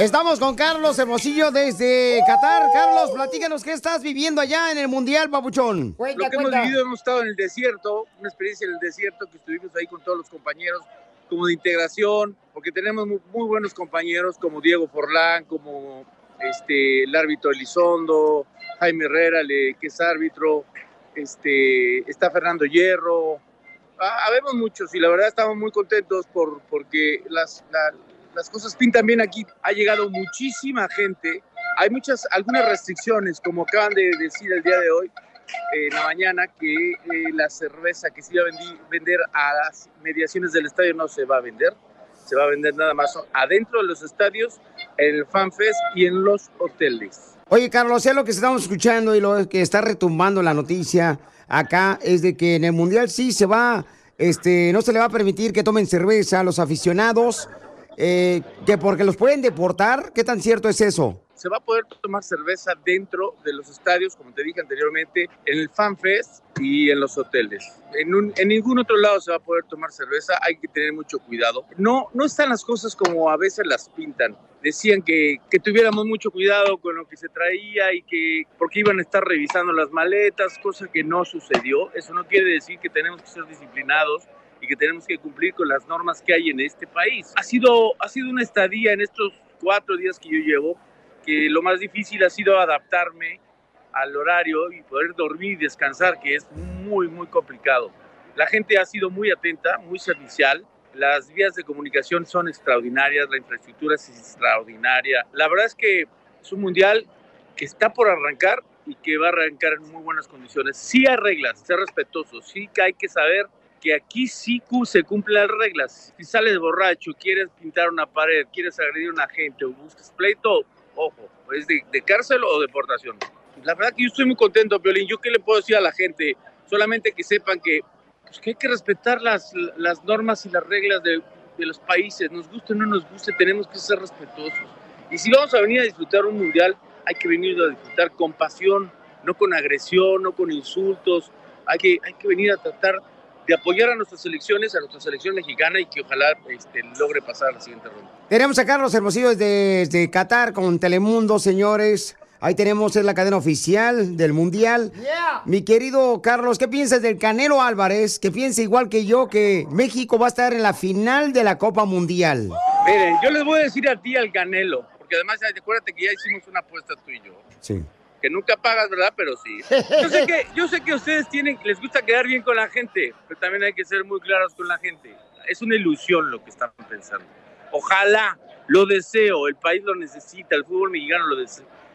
Estamos con Carlos Hermosillo desde Qatar. Carlos, platícanos qué estás viviendo allá en el Mundial, Papuchón. Lo que hemos vivido, hemos estado en el desierto, una experiencia en el desierto que estuvimos ahí con todos los compañeros, como de integración, porque tenemos muy, muy buenos compañeros como Diego Forlán, como este, el árbitro Elizondo, Jaime Herrera, le, que es árbitro, este, está Fernando Hierro. Habemos muchos y la verdad estamos muy contentos por, porque las, la- las cosas pintan bien aquí. Ha llegado muchísima gente. Hay muchas, algunas restricciones, como acaban de decir el día de hoy, eh, en la mañana, que eh, la cerveza que se iba a vender a las mediaciones del estadio no se va a vender. Se va a vender nada más adentro de los estadios, en el FanFest y en los hoteles. Oye, Carlos, ya lo que estamos escuchando y lo que está retumbando la noticia acá es de que en el Mundial sí se va, este, no se le va a permitir que tomen cerveza a los aficionados, eh, que porque los pueden deportar. ¿Qué tan cierto es eso? se va a poder tomar cerveza dentro de los estadios, como te dije anteriormente, en el FanFest y en los hoteles. En, un- en ningún otro lado se va a poder tomar cerveza, hay que tener mucho cuidado. No, no están las cosas como a veces las pintan. Decían que, que tuviéramos mucho cuidado con lo que se traía y que porque iban a estar revisando las maletas, cosa que no sucedió. Eso no quiere decir que tenemos que ser disciplinados que tenemos que cumplir con las normas que hay en este país. Ha sido, ha sido una estadía en estos cuatro días que yo llevo que lo más difícil ha sido adaptarme al horario y poder dormir y descansar, que es muy, muy complicado. La gente ha sido muy atenta, muy servicial. Las vías de comunicación son extraordinarias, la infraestructura es extraordinaria. La verdad es que es un mundial que está por arrancar y que va a arrancar en muy buenas condiciones. Sí hay reglas, ser respetuosos, sí que hay que saber que aquí sí se cumplen las reglas. Si sales borracho, quieres pintar una pared, quieres agredir a una gente o buscas pleito, ojo, es de, de cárcel o deportación. La verdad que yo estoy muy contento, Piolín. ¿Yo qué le puedo decir a la gente? Solamente que sepan que, pues, que hay que respetar las, las normas y las reglas de, de los países. Nos guste o no nos guste, tenemos que ser respetuosos. Y si vamos a venir a disfrutar un mundial, hay que venir a disfrutar con pasión, no con agresión, no con insultos. Hay que, hay que venir a tratar de apoyar a nuestras selecciones, a nuestra selección mexicana y que ojalá este, logre pasar a la siguiente ronda. Tenemos a Carlos Hermosillo desde, desde Qatar con Telemundo, señores. Ahí tenemos, es la cadena oficial del Mundial. Mi querido Carlos, ¿qué piensas del Canelo Álvarez? Que piensa igual que yo que México va a estar en la final de la Copa Mundial. Miren, yo les voy a decir a ti al Canelo, porque además acuérdate que ya hicimos una apuesta tú y yo, Sí. Que nunca pagas, ¿verdad? Pero sí. Yo sé que, yo sé que ustedes tienen, les gusta quedar bien con la gente, pero también hay que ser muy claros con la gente. Es una ilusión lo que están pensando. Ojalá, lo deseo, el país lo necesita, el fútbol mexicano lo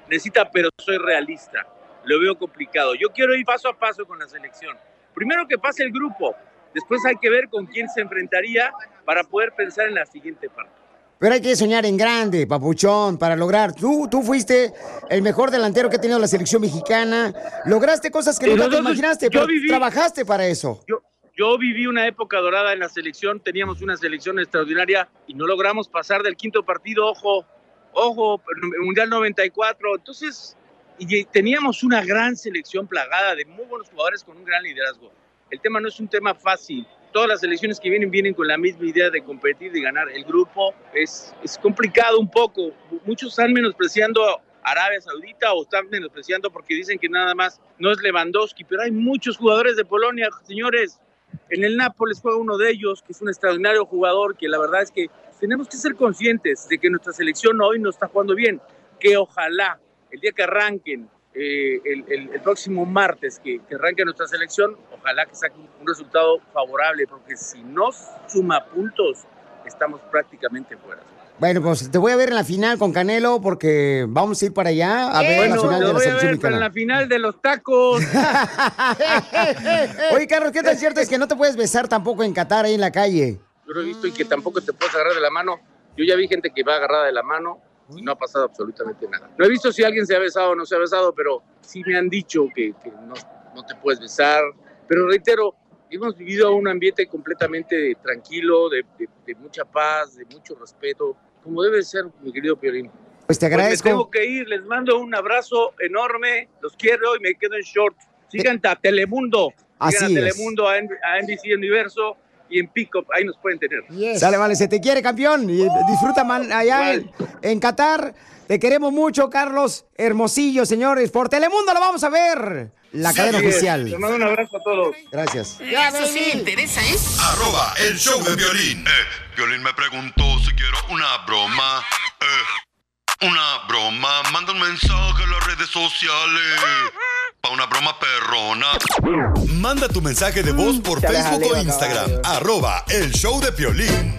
necesita, pero soy realista. Lo veo complicado. Yo quiero ir paso a paso con la selección. Primero que pase el grupo, después hay que ver con quién se enfrentaría para poder pensar en la siguiente parte. Pero hay que soñar en grande, papuchón, para lograr. Tú, tú fuiste el mejor delantero que ha tenido la selección mexicana. Lograste cosas que nunca te nosotros- imaginaste, pero viví- trabajaste para eso. Yo, yo viví una época dorada en la selección, teníamos una selección extraordinaria y no logramos pasar del quinto partido, ojo, ojo, Mundial 94. Entonces, y teníamos una gran selección plagada de muy buenos jugadores con un gran liderazgo. El tema no es un tema fácil. Todas las selecciones que vienen vienen con la misma idea de competir, de ganar. El grupo es, es complicado un poco. Muchos están menospreciando Arabia Saudita o están menospreciando porque dicen que nada más no es Lewandowski, pero hay muchos jugadores de Polonia, señores. En el Nápoles juega uno de ellos, que es un extraordinario jugador, que la verdad es que tenemos que ser conscientes de que nuestra selección hoy no está jugando bien, que ojalá el día que arranquen eh, el, el, el, próximo martes que, que, arranque nuestra selección, ojalá que saque un resultado favorable, porque si no suma puntos, estamos prácticamente fuera. Bueno, pues te voy a ver en la final con Canelo porque vamos a ir para allá a ver bueno, la final de la voy a selección ver, en la final de los tacos. Oye, Carlos, ¿qué tan cierto es que no te puedes besar tampoco en Qatar ahí en la calle? Yo lo he visto y que tampoco te puedes agarrar de la mano. Yo ya vi gente que va agarrada de la mano y no ha pasado absolutamente nada. No he visto si alguien se ha besado o no se ha besado, pero sí me han dicho que, que no, no te puedes besar. Pero reitero, hemos vivido un ambiente completamente tranquilo, de, de, de, mucha paz, de mucho respeto, como debe ser, mi querido Piolín. Pues te agradezco. Pues me tengo que ir, les mando un abrazo enorme, los quiero y me quedo en short. Sigan a Telemundo, Así sigan a es. Telemundo, a, a NBC Universo y en Pickup, ahí nos pueden tener. Yes. Sale, vale, se te quiere, campeón. Y disfruta man, allá en, en Qatar. Te queremos mucho, Carlos Hermosillo, señores. Por Telemundo lo vamos a ver. La Sí, cadena oficial. Les mando un abrazo a todos. Gracias. Eso sí me interesa, ¿eh? Arroba el show de violín. Eh, violín me preguntó si quiero una broma. Eh, una broma. Manda un mensaje a las redes sociales. Pa' una broma perrona. Manda tu mensaje de voz por Ya la Facebook o Instagram. caballo. Arroba el show de violín.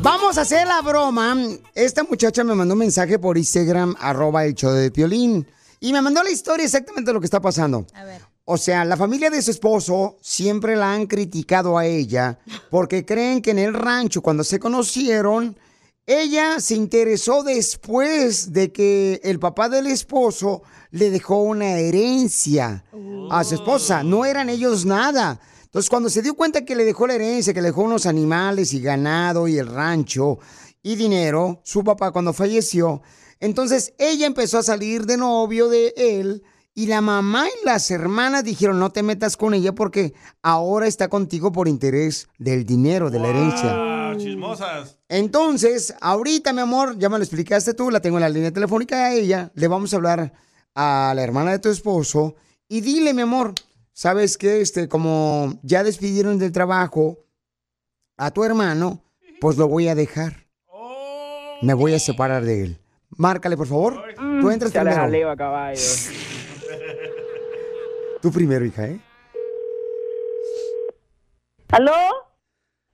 Vamos a hacer la broma. Esta muchacha me mandó un mensaje por Instagram, arroba el show de Piolín. Y me mandó la historia exactamente de lo que está pasando. A ver. O sea, la familia de su esposo siempre la han criticado a ella porque creen que en el rancho, cuando se conocieron, ella se interesó después de que el papá del esposo le dejó una herencia a su esposa. No eran ellos nada. Entonces, cuando se dio cuenta que le dejó la herencia, que le dejó unos animales y ganado y el rancho y dinero, su papá cuando falleció, entonces ella empezó a salir de novio de él y la mamá y las hermanas dijeron, no te metas con ella porque ahora está contigo por interés del dinero, de la herencia. Ah, chismosas. Entonces, ahorita, mi amor, ya me lo explicaste tú, la tengo en la línea telefónica a ella, le vamos a hablar a la hermana de tu esposo y dile, mi amor, ¿sabes qué? Este, como ya despidieron del trabajo a tu hermano, pues lo voy a dejar. Me voy a separar de él. Márcale, por favor. Tú entras Ya le primero. jaleo a caballo. Tú primero, hija, ¿eh? ¿Aló?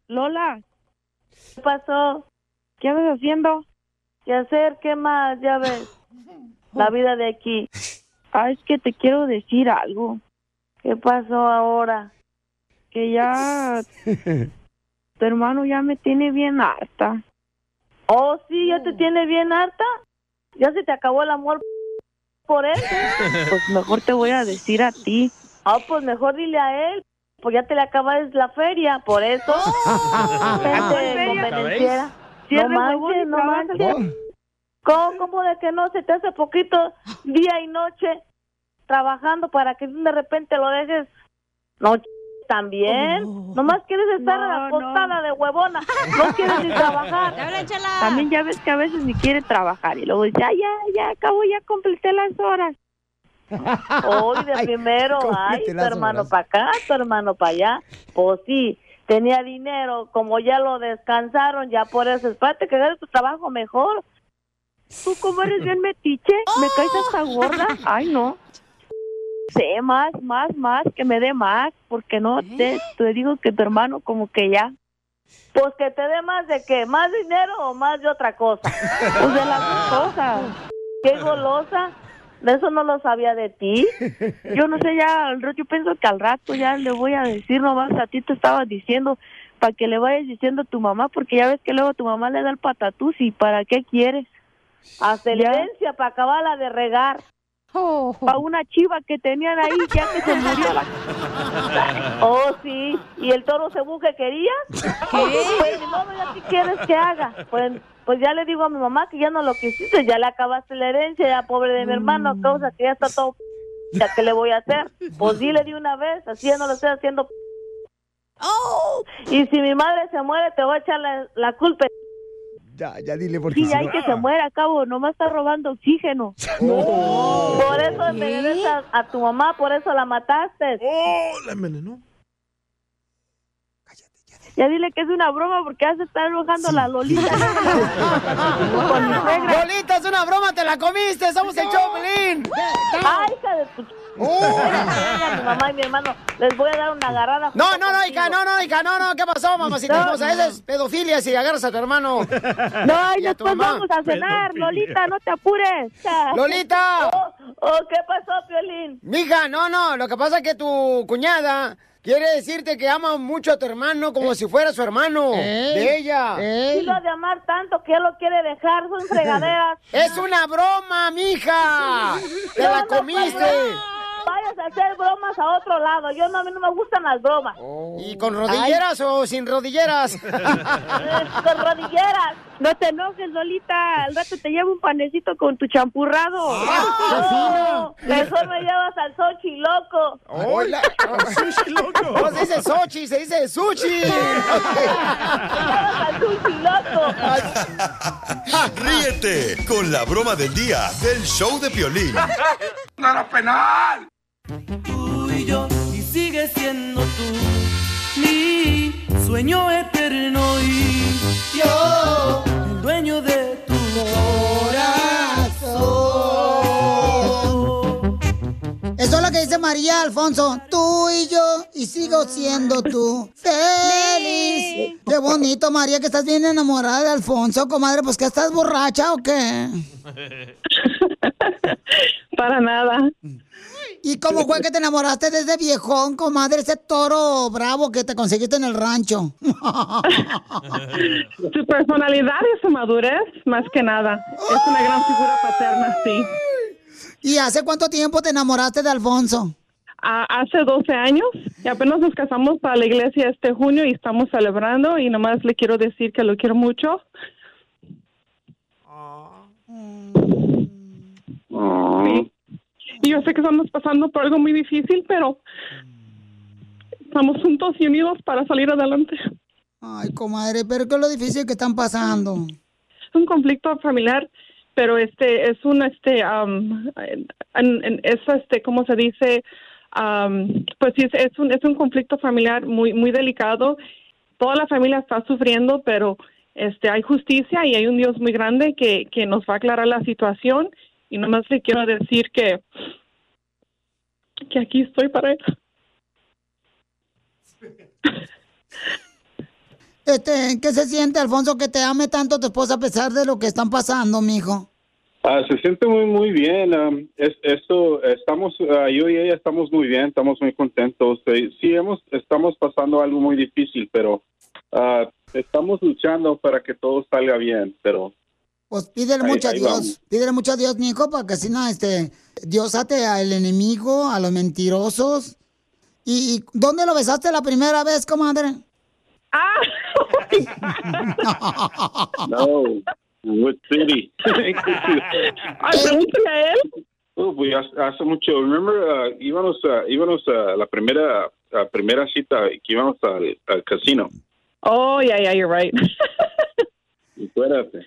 Lola. ¿Qué pasó? ¿Qué andas haciendo? ¿Qué hacer? ¿Qué más? Ya ves. La vida de aquí. Ah, es que te quiero decir algo. ¿Qué pasó ahora? Que ya tu hermano ya me tiene bien harta. Oh, sí, ya te tiene bien harta. Ya se te acabó el amor por él. Pues mejor te voy a decir a ti. Ah, pues mejor dile a él. Pues ya te le acabas la feria, por eso. Gente convenenciera. No manches, no manches. ¿Cómo, ¿Cómo de que no se te hace poquito día y noche trabajando para que de repente lo dejes? No, también. Nomás quieres estar No, acostada de huevona. No quieres ni trabajar. También ya ves que a veces ni quiere trabajar y luego dice, ya, ya, ya, acabo, ya completé las horas. Hoy de Ay, primero, ay, tu hermano para acá, tu hermano para allá. Pues sí, tenía dinero, como ya lo descansaron, ya por eso, espérate que hagas tu trabajo mejor. Tú como eres bien metiche, me caes hasta gorda. Ay, no. Sé más, más, más, que me dé más, porque no te, te digo que tu hermano como que ya. Pues que te dé más de qué, más dinero o más de otra cosa. Pues de las dos cosas. Qué golosa. De eso no lo sabía de ti. Yo no sé ya, yo pienso que al rato ya le voy a decir nomás a ti te estaba diciendo para que le vayas diciendo a tu mamá porque ya ves que luego tu mamá le da el patatús y para qué quieres. Ascendencia para acabarla de regar. Para una chiva que tenían ahí ya que se murió la... Oh, sí. ¿Y el toro cebú que querías? Pues ya qué quieres que haga. Pues, pues ya le digo a mi mamá que ya no lo quisiste, ya le acabaste la herencia, ya pobre de mi hermano, a causa que ya está todo... ¿Ya qué le voy a hacer? Pues dile de una vez, así ya no lo estoy haciendo... Y si mi madre se muere, te voy a echar la, la culpa. Ya, ya dile porque Sí, si hay no- que se muera, a cabo, nomás está robando oxígeno. Por eso envenenas a, a tu mamá, por eso la mataste. ¡Oh! La envenenó. Ya dile que es una broma porque ya se está enojando la Lolita. Lolita, es una broma, te la comiste, somos el Choplin. Ay, hija de tu... mi mamá y mi hermano, les voy a dar una agarrada. No, no, no, hija, no, no, hija, no, no, ¿qué pasó, mamacita No, hermosa? Esa es pedofilia si agarras a tu hermano. No, y después vamos a cenar, Lolita, no te apures. Lolita. Oh, oh, ¿qué pasó, Piolín? Mija, no, no, lo que pasa es que tu cuñada quiere decirte que ama mucho a tu hermano como si fuera su hermano de ella. Si lo ha de amar tanto que él lo quiere dejar, son fregaderas. Es una broma, mija. Te la no, comiste. No. Vayas a hacer bromas a otro lado. Yo no, a mí no me gustan las bromas. ¿Y con rodilleras o sin rodilleras? Eh, Con rodilleras. No te enojes, Lolita. Al rato te llevo un panecito con tu champurrado. Ah, no, mejor me llevas al Sochi, loco. Hola. Sushi, loco. No se dice Sochi, se dice sushi. Me llevas al sushi, loco. Ríete con la broma del día del show de Piolín. Tú y yo y sigue siendo tú mi sueño eterno y yo el dueño de tu corazón. Eso es lo que dice María Alfonso. Tú y yo, y sigo siendo tú. Feliz. Qué bonito, María, que estás bien enamorada de Alfonso, comadre. Pues que estás borracha o qué? Para nada. ¿Y cómo fue que te enamoraste de ese viejón, comadre? Ese toro bravo que te conseguiste en el rancho. Su personalidad y su madurez, más que nada. Es una gran figura paterna, sí. ¿Y hace cuánto tiempo te enamoraste de Alfonso? Ah, hace 12 años y apenas nos casamos para la iglesia este junio y estamos celebrando y nomás le quiero decir que lo quiero mucho. Sí. Y yo sé que estamos pasando por algo muy difícil, pero estamos juntos y unidos para salir adelante. Ay, comadre, pero qué es lo difícil que están pasando. es un conflicto familiar, pero este es un este am, en- en- es este cómo se dice Am, pues sí es, es un es un conflicto familiar muy muy delicado. Toda la familia está sufriendo, pero este hay justicia y hay un Dios muy grande que que nos va a aclarar la situación y nomás le quiero decir que que aquí estoy para él. Este, ¿qué se siente, Alfonso, que te ame tanto tu esposa a pesar de lo que están pasando, mijo? Ah, se siente muy muy bien. am, es, esto estamos ah, yo y ella estamos muy bien, estamos muy contentos. Eh, sí hemos estamos pasando algo muy difícil, pero ah, estamos luchando para que todo salga bien. Pero Pues pídele Ahí- mucho a ahí Dios, vamos. pídele mucho a Dios, mijo, para que así no, este, Dios ate al enemigo, a los mentirosos. ¿Y, y dónde lo besaste la primera vez, comadre? Ah, no, what city? Ay, pregúntale a él. Oh, pues hace, mucho. Remember, ah, íbamos a íbamos a la primera a primera cita que íbamos al, al casino. Oh, yeah, yeah, you're right. Acuérdate.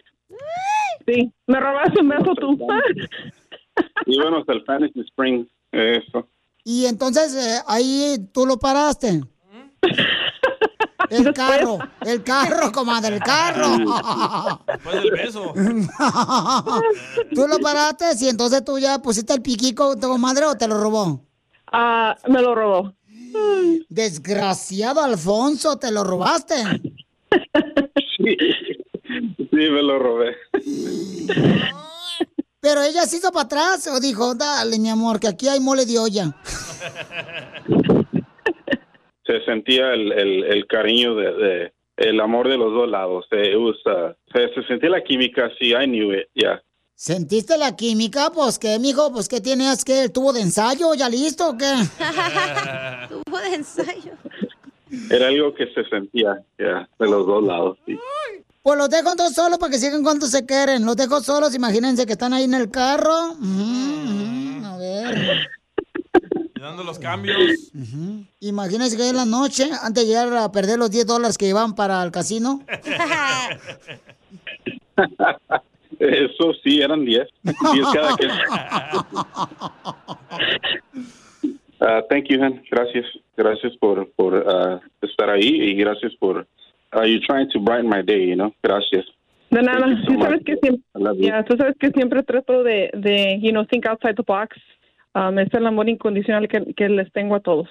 Sí, me robaste un beso tú. Íbamos al Fantasy Springs. Eso. Y entonces eh, ahí tú lo paraste. El carro, el carro, comadre, el carro. Después del beso. tú lo paraste y entonces tú ya pusiste el piquico, tu comadre, o te lo robó. Ah, me lo robó. Desgraciado Alfonso, te lo robaste. Sí, me lo robé. Pero ella se hizo para atrás o dijo, dale, mi amor, que aquí hay mole de olla. Se sentía el, el, el cariño de, de- el amor de los dos lados. Was, uh, se, se sentía la química. Sí, I knew it. Yeah. ¿Sentiste la química? Pues qué, mijo, pues qué tienes que el tubo de ensayo, ya listo o qué? Tubo de ensayo. Era algo que se sentía, yeah, de los dos lados. sí. Pues los dejo entonces solos para que sigan cuando se quieren. Los dejo solos, imagínense que están ahí en el carro. Ujú, A ver. Y dando los cambios. Imagínense que en la noche, antes de llegar a perder los 10 dólares que iban para el casino. Eso sí, eran 10. 10 cada quien. Ah, thank you, Han. Gracias. Gracias por, por ah, estar ahí y gracias por... Uh, you're trying to brighten my day, you know? Gracias. De nada, so tú sabes que siempre, I love you. ya, tú sabes que siempre trato de, de, you know, think outside the box. Um, es el amor incondicional que, que les tengo a todos.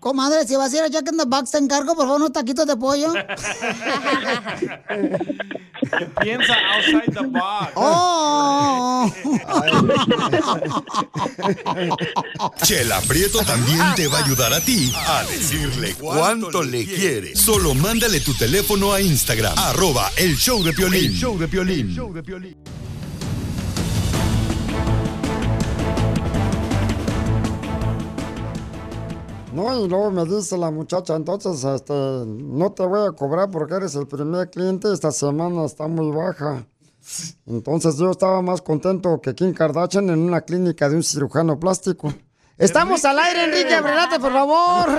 Comadre, si vas a ir a Jack in the Box, te encargo, por favor, unos taquitos de pollo. Piensa outside the box. Oh. Chela Prieto también te va a ayudar a ti a decirle cuánto le quiere. Solo mándale tu teléfono a Instagram, arroba el show de Piolín. El show de Piolín. No, y luego me dice la muchacha, entonces, este, no te voy a cobrar porque eres el primer cliente, esta semana está muy baja. Entonces yo estaba más contento que Kim Kardashian en una clínica de un cirujano plástico. Estamos al aire, Enrique Abrelate, por favor.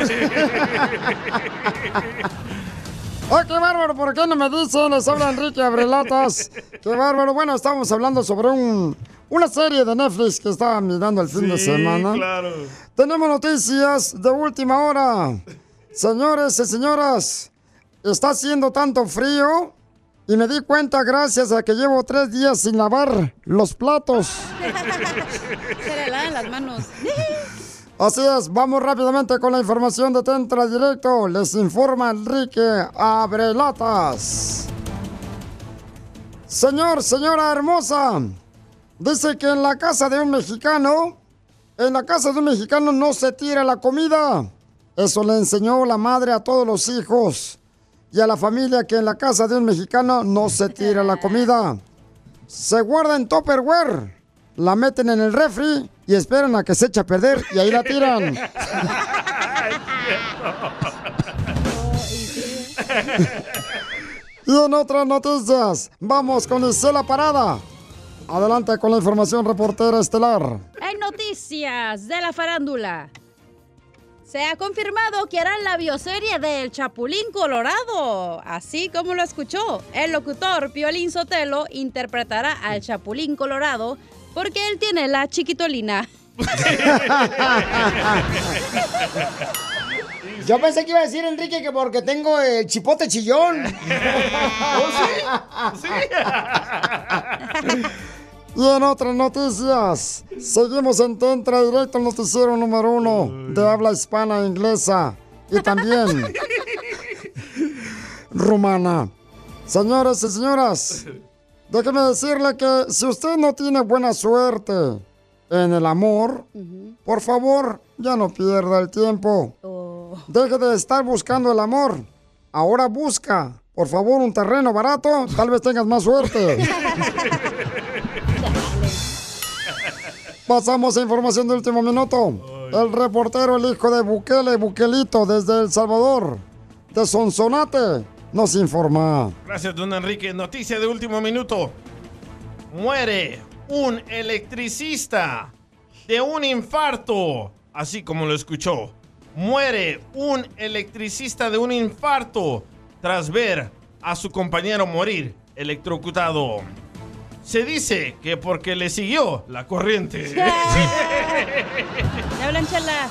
¡Oh, qué bárbaro! ¿Por qué no me dicen? Les habla Enrique Abrelatas. ¡Qué bárbaro! Bueno, estamos hablando sobre un, una serie de Netflix que estaba mirando el fin de semana. claro. Tenemos noticias de última hora. Señores y señoras, está haciendo tanto frío y me di cuenta gracias a que llevo tres días sin lavar los platos. Se le lavan las manos. Así es, vamos rápidamente con la información de Tentra Directo. Les informa Enrique Abrelatas. Señor, señora hermosa, dice que en la casa de un mexicano, en la casa de un mexicano no se tira la comida. Eso le enseñó la madre a todos los hijos y a la familia que en la casa de un mexicano no se tira la comida. Se guarda en Tupperware, la meten en el refri y esperan a que se eche a perder y ahí la tiran. Y en otras noticias, vamos con Isela Parada. Adelante con la información reportera estelar. En noticias de la farándula. Se ha confirmado que harán la bioserie del Chapulín Colorado. Así como lo escuchó, el locutor Piolín Sotelo interpretará al Chapulín Colorado porque él tiene la chiquitolina. Yo pensé que iba a decir Enrique que porque tengo el chipote chillón. Y en otras noticias, seguimos en Tentra Directo, el noticiero número uno de habla hispana e inglesa y también rumana. Señores y señoras, déjeme decirle que si usted no tiene buena suerte en el amor, por favor, ya no pierda el tiempo. Deje de estar buscando el amor. Ahora busca, por favor, un terreno barato, tal vez tengas más suerte. Pasamos a información de último minuto. El reportero, el hijo de Bukele, Bukelito, desde El Salvador, de Sonsonate, nos informa. Gracias, don Enrique. Noticia de último minuto. Muere un electricista de un infarto. Así como lo escuchó. Muere un electricista de un infarto tras ver a su compañero morir electrocutado. Se dice que porque le siguió la corriente. ¡Ya hablan, chela!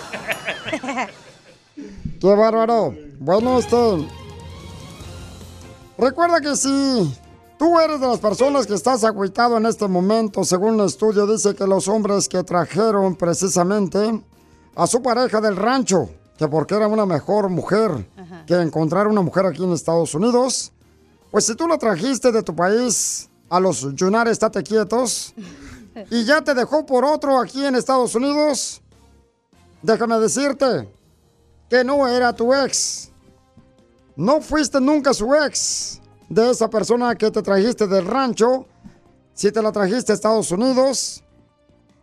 ¡Qué bárbaro! Bueno, este... Recuerda que si tú eres de las personas que estás agüitado en este momento, según el estudio dice que los hombres que trajeron precisamente a su pareja del rancho, que porque era una mejor mujer que encontrar una mujer aquí en Estados Unidos, pues si tú la trajiste de tu país a los Yunares, estate quietos, y ya te dejó por otro aquí en Estados Unidos, déjame decirte que no era tu ex. No fuiste nunca su ex de esa persona que te trajiste del rancho, si te la trajiste a Estados Unidos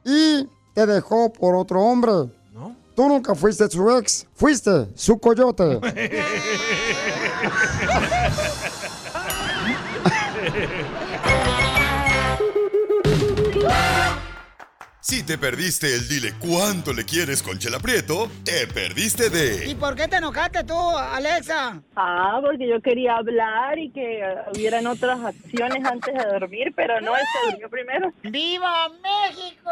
y te dejó por otro hombre. ¿No? Tú nunca fuiste su ex, fuiste su coyote. Si te perdiste el dile cuánto le quieres con Chela Prieto, te perdiste de ¿Y por qué te enojaste tú, Alexa? Ah, porque yo quería hablar y que eh, hubieran otras acciones antes de dormir, pero no, él se durmió primero. ¡Viva México!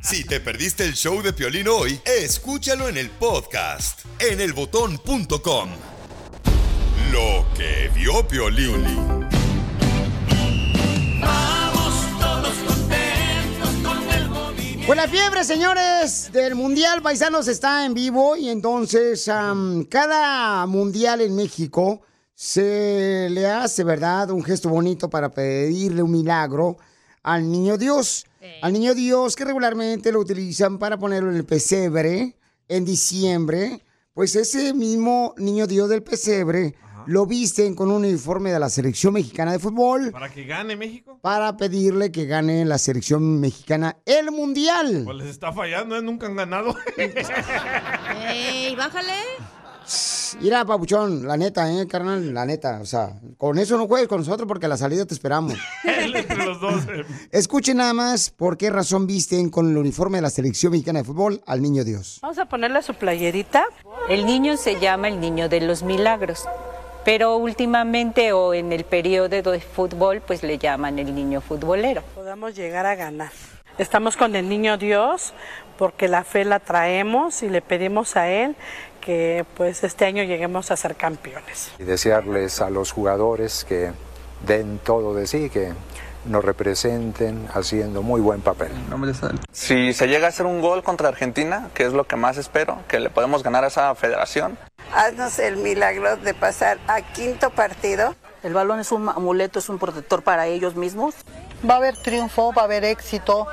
Si te perdiste el show de Piolín hoy, escúchalo en el podcast en elbotón.com. Lo que vio Piolín. Pues la fiebre, señores, del Mundial Paisanos está en vivo y entonces am, cada Mundial en México se le hace, ¿verdad? Un gesto bonito para pedirle un milagro al niño Dios. Al niño Dios que regularmente lo utilizan para ponerlo en el pesebre en diciembre. Pues ese mismo niño Dios del pesebre lo visten con un uniforme de la selección mexicana de fútbol ¿Para que gane México? para pedirle que gane la selección mexicana el mundial. Pues les está fallando, ¿eh? Nunca han ganado. ¡Ey, bájale! Mira, papuchón, la neta, eh, carnal, la neta. O sea, con eso no juegues con nosotros porque a la salida te esperamos. Entre los dos. eh. Escuchen nada más por qué razón visten con el uniforme de la selección mexicana de fútbol al niño Dios. Vamos a ponerle su playerita. El niño se llama el niño de los milagros, pero últimamente o en el periodo de fútbol pues le llaman el niño futbolero. Podamos llegar a ganar. Estamos con el niño Dios porque la fe la traemos y le pedimos a Él que pues este año lleguemos a ser campeones. y desearles a los jugadores que den todo de sí, que nos representen haciendo muy buen papel. Si se llega a hacer un gol contra Argentina, que es lo que más espero, que le podemos ganar a esa federación. Haznos el milagro de pasar a quinto partido. El balón es un amuleto, es un protector para ellos mismos. Va a haber triunfo, va a haber éxito.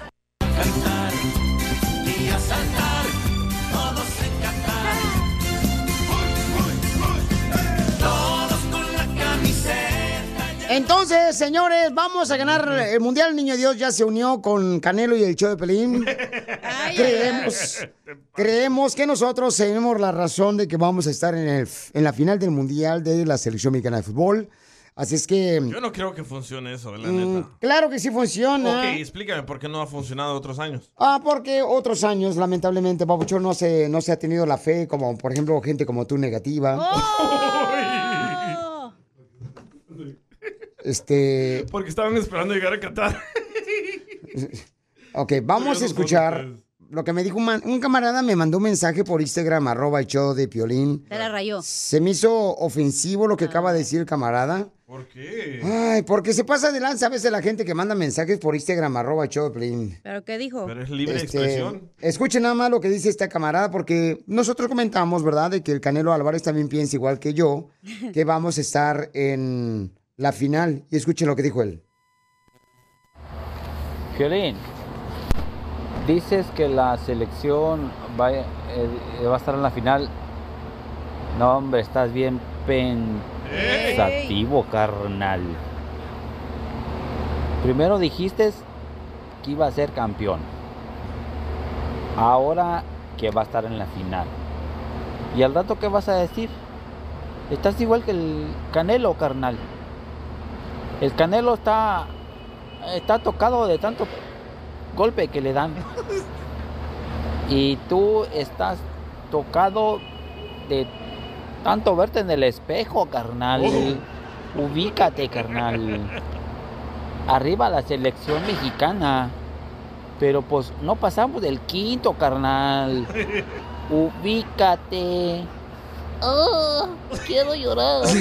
Entonces, señores, vamos a ganar el Mundial. El Niño Dios ya se unió con Canelo y el show de Pelín. creemos, creemos que nosotros tenemos la razón de que vamos a estar en, el, en la final del Mundial de la Selección Mexicana de Fútbol. Así es que... Yo no creo que funcione eso, la mm, neta. claro que sí funciona. Ok, explícame por qué no ha funcionado otros años. Ah, porque otros años, lamentablemente, Papuchón, no se, no se ha tenido la fe, como por ejemplo gente como tú negativa. Oh. Este, Porque estaban esperando llegar a Qatar. ok, vamos a escuchar lo que me dijo un, man- un camarada, me mandó un mensaje por Instagram, arroba el show de Piolín. Se la rayó. Se me hizo ofensivo lo que acaba de decir el camarada. ¿Por qué? Ay, porque se pasa de lanza a veces la gente que manda mensajes por Instagram, arroba el show de Piolín. ¿Pero qué dijo? Pero es libre Este, expresión. Escuchen nada más lo que dice esta camarada, porque nosotros comentamos, ¿verdad?, de que el Canelo Álvarez también piensa igual que yo, que vamos a estar en la final. Y escuchen lo que dijo él. Violín, dices que la selección va, eh, va a estar en la final. No, hombre, estás bien pensativo, carnal. Primero dijiste que iba a ser campeón. Ahora que va a estar en la final. ¿Y al rato qué vas a decir? Estás igual que el Canelo, carnal. El Canelo está está tocado de tanto golpe que le dan. Y tú estás tocado de tanto verte en el espejo, carnal. Ubícate, carnal. Arriba la selección mexicana. Pero pues no pasamos del quinto, carnal. Ubícate. Oh, quiero llorar.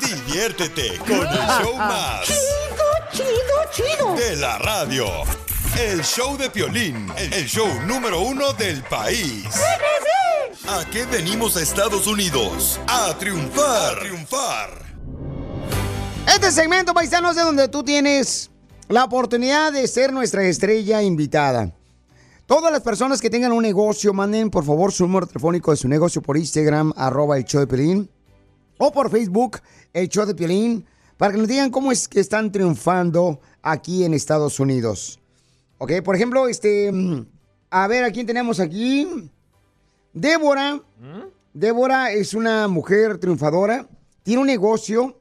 Diviértete con el show más. Chido, chido, De la radio. El show de Piolín, el show número uno del país. ¿A qué venimos a Estados Unidos? A triunfar. A triunfar. Este segmento, paisanos, de donde tú tienes la oportunidad de ser nuestra estrella invitada. Todas las personas que tengan un negocio, manden por favor su número telefónico de su negocio por Instagram, arroba el show de Piolín, o por Facebook, el show de Piolín, para que nos digan cómo es que están triunfando aquí en Estados Unidos. Ok, por ejemplo, este, mm, a ver, ¿a quién tenemos aquí? Débora. Débora es una mujer triunfadora, tiene un negocio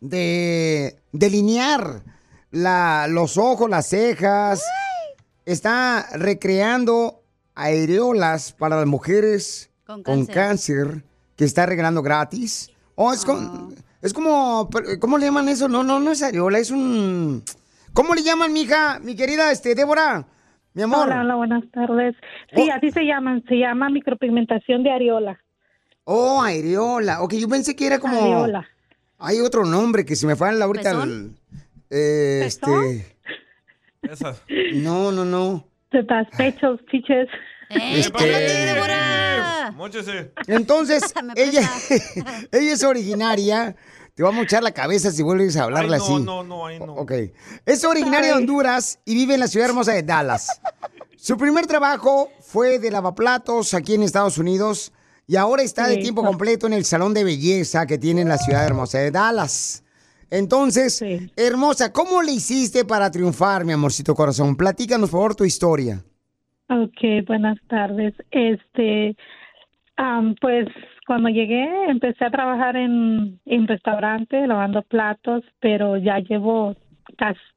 de delinear la, los ojos, las cejas. Está recreando areolas para las mujeres Con con cáncer. que está regalando gratis. Oh, es, con- es como, ¿cómo le llaman eso? No, no, no es areola, es un... ¿Cómo le llaman, mija, mi querida este, Débora? Mi amor. Hola, hola, buenas tardes. Sí, así se llaman, se llama micropigmentación de areola. Oh, areola. Ok, yo pensé que era como... Areola. Hay otro nombre que se me fue ahorita. ¿Pezón? el- eh, este... Esa. No, no, no. Tetas, pechos, chiches. Este- Móchese. Entonces, ella, ella es originaria. Te vamos a echar la cabeza si vuelves a hablarle Ay, no, así. no, no, ahí no. Ok. Es originaria de Ay. Honduras y vive en la ciudad hermosa de Dallas. Su primer trabajo fue de lavaplatos aquí en Estados Unidos y ahora está de tiempo completo en el salón de belleza que tiene en la ciudad hermosa de Dallas. Entonces, hermosa, ¿cómo le hiciste para triunfar, mi amorcito corazón? Platícanos, por favor, tu historia. Ok, buenas tardes. Este, am, pues cuando llegué empecé a trabajar en, en restaurante, lavando platos, pero ya llevo,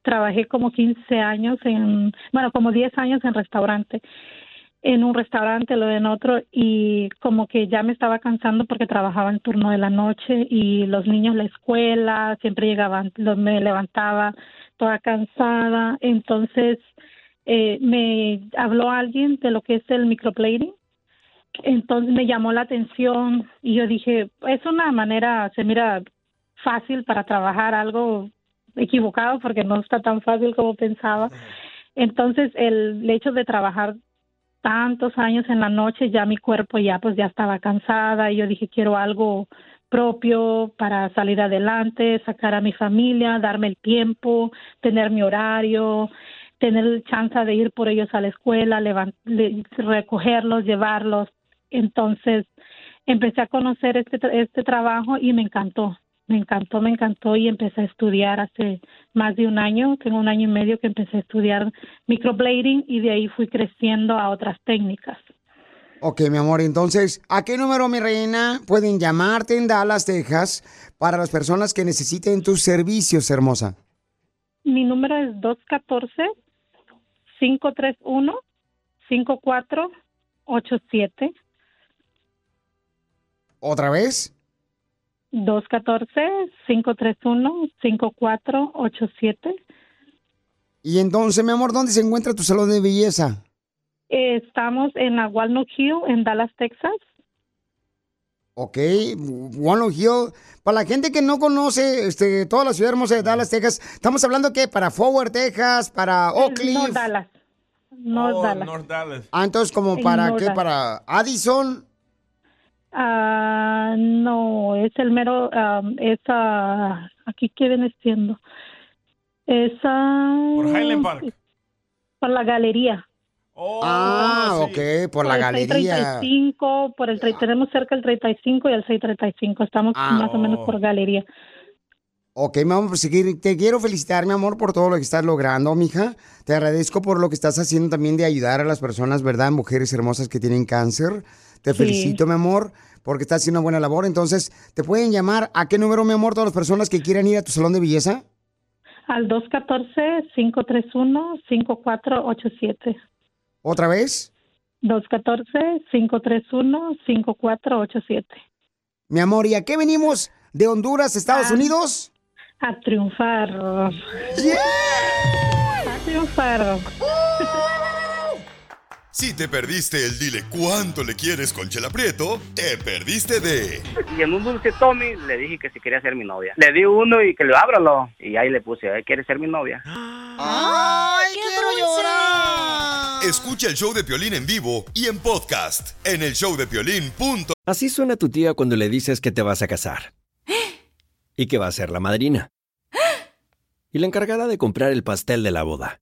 trabajé como 15 años en, bueno, como 10 años en restaurante. En un restaurante, luego en otro, y como que ya me estaba cansando porque trabajaba en turno de la noche y los niños la escuela, siempre llegaban, los, me levantaba toda cansada. Entonces, eh, me habló alguien de lo que es el microblading. Entonces me llamó la atención y yo dije, es una manera, se mira fácil para trabajar algo equivocado porque no está tan fácil como pensaba. Entonces el hecho de trabajar tantos años en la noche, ya mi cuerpo ya pues ya estaba cansada y yo dije, quiero algo propio para salir adelante, sacar a mi familia, darme el tiempo, tener mi horario, tener chance de ir por ellos a la escuela, recogerlos, llevarlos. Entonces empecé a conocer este, este trabajo y me encantó, me encantó, me encantó y empecé a estudiar hace más de un año, tengo un año y medio que empecé a estudiar microblading y de ahí fui creciendo a otras técnicas. Ok, mi amor, entonces, ¿a qué número, mi reina, pueden llamarte en Dallas, Texas, para las personas que necesiten tus servicios, hermosa? Mi número es 214-531-5487. ¿Otra vez? 214-531-5487. Y entonces, mi amor, ¿dónde se encuentra tu salón de belleza? Eh, Estamos en la Walnut Hill, en Dallas, Texas. Ok, Walnut Hill. Para la gente que no conoce este, toda la ciudad hermosa de Dallas, Texas, estamos hablando que para Forward, Texas, para Oak Cliff. North Dallas. North Oh, Dallas. North Dallas. Ah, entonces, ¿como para qué? Dallas. ¿Para Addison? Ah, no, es el mero, um, es, ah, aquí qué viene siendo. Es ah, Por Highland Park. Por la galería. ah, ok, por la el galería. 635, por el tre- tenemos cerca el 35 y el 635, estamos Ah. más o menos por galería. Ok, mi amor, pues, seguir- te quiero felicitar, mi amor, por todo lo que estás logrando, mija. Te agradezco por lo que estás haciendo también de ayudar a las personas, ¿verdad? Mujeres hermosas que tienen cáncer. Te Sí. felicito, mi amor, porque estás haciendo una buena labor. Entonces, ¿te pueden llamar a qué número, mi amor, todas las personas que quieran ir a tu salón de belleza? Al 214-531-5487. ¿Otra vez? 214-531-5487. Mi amor, ¿y a qué venimos de Honduras, Estados Ah. Unidos? A triunfar. A triunfar. Si te perdiste el dile cuánto le quieres con Chela Prieto, te perdiste de Y en un dulce Tommy le dije que si quería ser mi novia. Le di uno y que le ábralo. Y ahí le puse, "Eh, ¿quieres ser mi novia? ¡Ay, quiero llorar! Escucha el show de Piolín en vivo y en podcast en el showdepiolín.net. Así suena tu tía cuando le dices que te vas a casar. Y que va a ser la madrina. Y la encargada de comprar el pastel de la boda.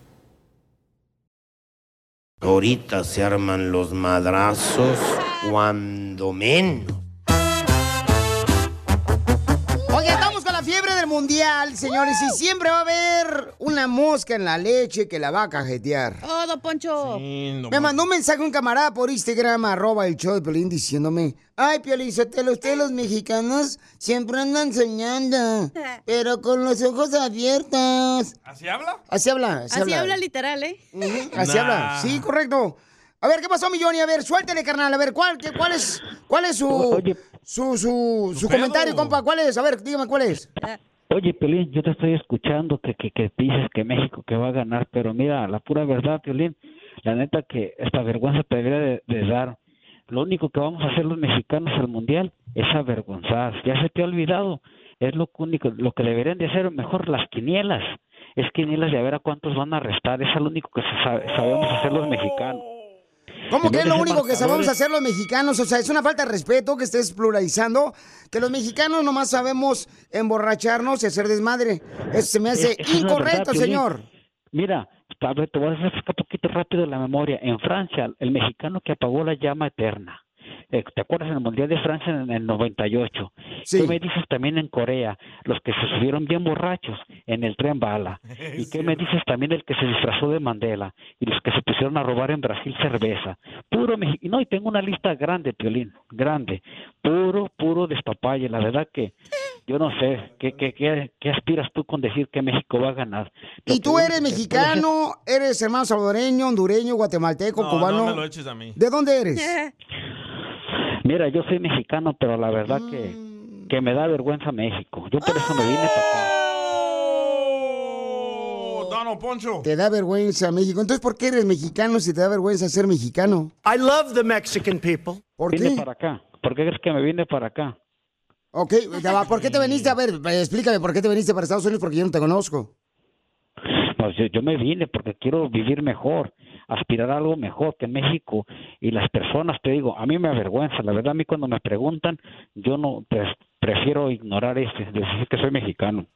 Ahorita se arman los madrazos cuando menos. Mundial, señores, y siempre va a haber una mosca en la leche que la va a cajetear. Oh, don Poncho. Me mandó un mensaje un camarada por Instagram, arroba el show de Pelín, diciéndome, ay, Piolizotelo, ustedes los mexicanos siempre andan soñando, pero con los ojos abiertos. ¿Así habla? Así habla, así, Así habla literal, ¿eh? Así Nah. habla, sí, correcto. A ver, ¿qué pasó, Milloni? A ver, suéltele, carnal. A ver, ¿cuál, qué- cuál es, cuál es su, su, su, su pedo? comentario, compa? ¿Cuál es? A ver, dígame cuál es. Oye, Piolín, yo te estoy escuchando que, que, que dices que México que va a ganar, pero mira, la pura verdad, Piolín, la neta que esta vergüenza te debería de, dar. Lo único que vamos a hacer los mexicanos al Mundial es avergonzar. Ya se te ha olvidado. Es lo único, lo que deberían de hacer mejor las quinielas. Es quinielas de a ver a cuántos van a arrestar. Es lo único que sabemos hacer los mexicanos. ¿Cómo que es lo único que sabemos hacer los mexicanos? O sea, es una falta de respeto que estés pluralizando, que los mexicanos nomás sabemos emborracharnos y hacer desmadre. Eso se me hace Es- incorrecto, verdad, señor. Mira, ver, te voy a refrescar un poquito rápido la memoria. En Francia, el mexicano que apagó la llama eterna. Eh, ¿Te acuerdas en el Mundial de Francia en el 98? ¿Qué me dices también en Corea? Los que se subieron bien borrachos en el tren bala. ¿Y qué me dices también del que se disfrazó de Mandela? Y los que se pusieron a robar en Brasil cerveza. Puro mexicano. No, y tengo una lista grande, Piolín, grande. Puro, puro despapalle. La verdad que yo no sé. ¿Qué, qué, qué, qué aspiras tú con decir que México va a ganar? Lo Y tú eres que puede ser- mexicano, eres hermano salvadoreño, hondureño, guatemalteco, No, cubano. no me lo eches a mí. ¿De dónde eres? Mira, yo soy mexicano, pero la verdad que, que me da vergüenza México. Yo por eso me vine para acá. Oh, Poncho. Te da vergüenza México. Entonces, ¿por qué eres mexicano si te da vergüenza ser mexicano? I love the Mexican people. ¿Por vine qué? para acá. ¿Por qué crees que me vine para acá? Ok, ¿por qué te viniste? A ver, explícame, ¿por qué te viniste para Estados Unidos? Porque yo no te conozco. Pues yo, yo me vine porque quiero vivir mejor, aspirar a algo mejor que México. Y las personas, te digo, a mí me avergüenza. La verdad, a mí cuando me preguntan, yo no pues, prefiero ignorar este, decir que soy mexicano.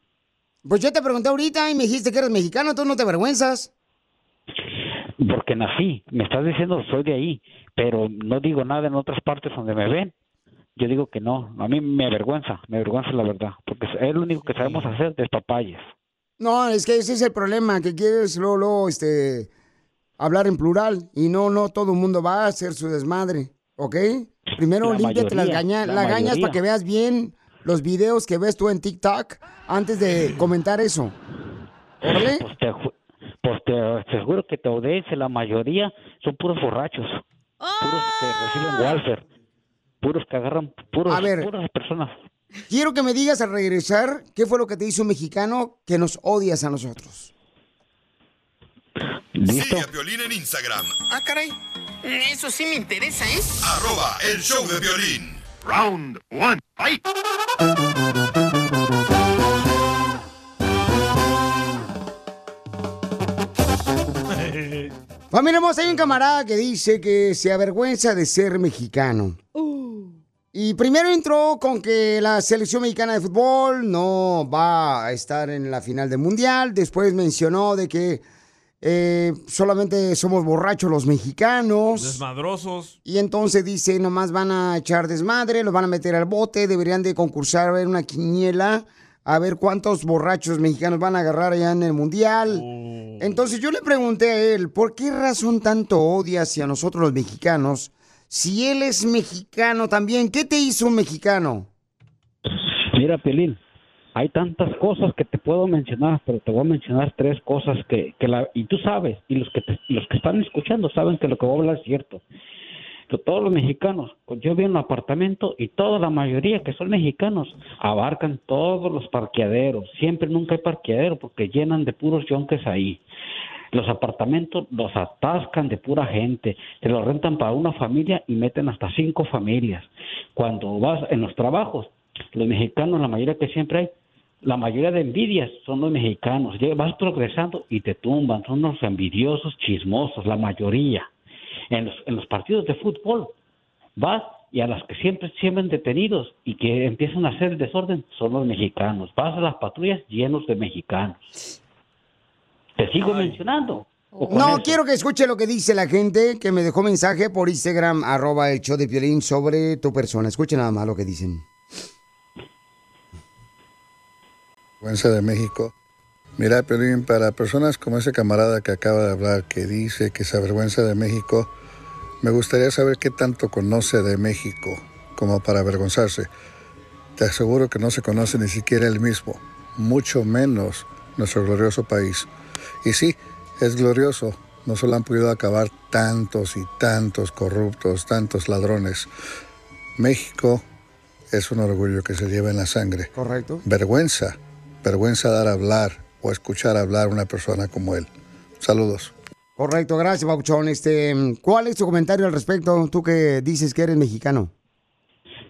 Pues yo te pregunté ahorita y me dijiste que eres mexicano, tú no te avergüenzas. Porque nací, me estás diciendo soy de ahí, pero no digo nada en otras partes donde me ven. Yo digo que no, a mí me avergüenza, me avergüenza la verdad, porque es lo único que sabemos hacer de papayas. No, es que ese es el problema, que quieres luego, luego, este, hablar en plural y no, no todo el mundo va a hacer su desmadre, ¿ok? Primero La límpiate las, gaña- la las gañas para que veas bien los videos que ves tú en TikTok antes de comentar eso. ¿Órale? Pues te, pues te, te juro que te obedece, la mayoría son puros borrachos, puros que reciben welfare, puros que agarran, puros, A ver. puras personas. Quiero que me digas al regresar qué fue lo que te hizo un mexicano que nos odias a nosotros. Sigue a Piolín en Instagram, Ah, caray. Eso sí me interesa, ¿eh? arroba el show de violín. Round one, fight. Familia hermosa, hay un camarada que dice que se avergüenza de ser mexicano. Y primero entró con que la selección mexicana de fútbol no va a estar en la final del mundial. Después mencionó de que eh, solamente somos borrachos los mexicanos. Desmadrosos. Y entonces dice, nomás van a echar desmadre, los van a meter al bote, deberían de concursar a ver una quiniela a ver cuántos borrachos mexicanos van a agarrar allá en el mundial. Entonces yo le pregunté a él, ¿por qué razón tanto odia hacia nosotros los mexicanos? Si él es mexicano también, ¿qué te hizo un mexicano? Mira, Pelín, hay tantas cosas que te puedo mencionar, pero te voy a mencionar tres cosas que, que la, y tú sabes, y los que, te- los que están escuchando saben que lo que voy a hablar es cierto. Todos los mexicanos, pues yo vi un apartamento y toda la mayoría que son mexicanos abarcan todos los parqueaderos. Siempre nunca hay parqueadero porque llenan de puros yonques ahí. Los apartamentos los atascan de pura gente, te los rentan para una familia y meten hasta cinco familias. Cuando vas en los trabajos, los mexicanos, la mayoría que siempre hay, la mayoría de envidias son los mexicanos. Vas progresando y te tumban, son los envidiosos, chismosos, la mayoría. En los, en los partidos de fútbol, vas y a las que siempre siempre detenidos y que empiezan a hacer el desorden son los mexicanos. Vas a las patrullas llenos de mexicanos. Te sigo mencionando. ¿O con No, eso? quiero que escuche lo que dice la gente que me dejó mensaje por Instagram, arroba el show de Piolín sobre tu persona. Escuche nada más lo que dicen. vergüenza de México. Mira, Piolín, para personas como ese camarada que acaba de hablar, que dice que se avergüenza de México, me gustaría saber qué tanto conoce de México como para avergonzarse. Te aseguro que no se conoce ni siquiera él mismo, mucho menos nuestro glorioso país. Y sí, es glorioso, no solo han podido acabar tantos y tantos corruptos, tantos ladrones. México es un orgullo que se lleva en la sangre. Correcto. Vergüenza, vergüenza dar a hablar o escuchar hablar a una persona como él. Saludos. Correcto, gracias, Pauchón. Este, ¿Cuál es tu comentario al respecto? Tú que dices que eres mexicano.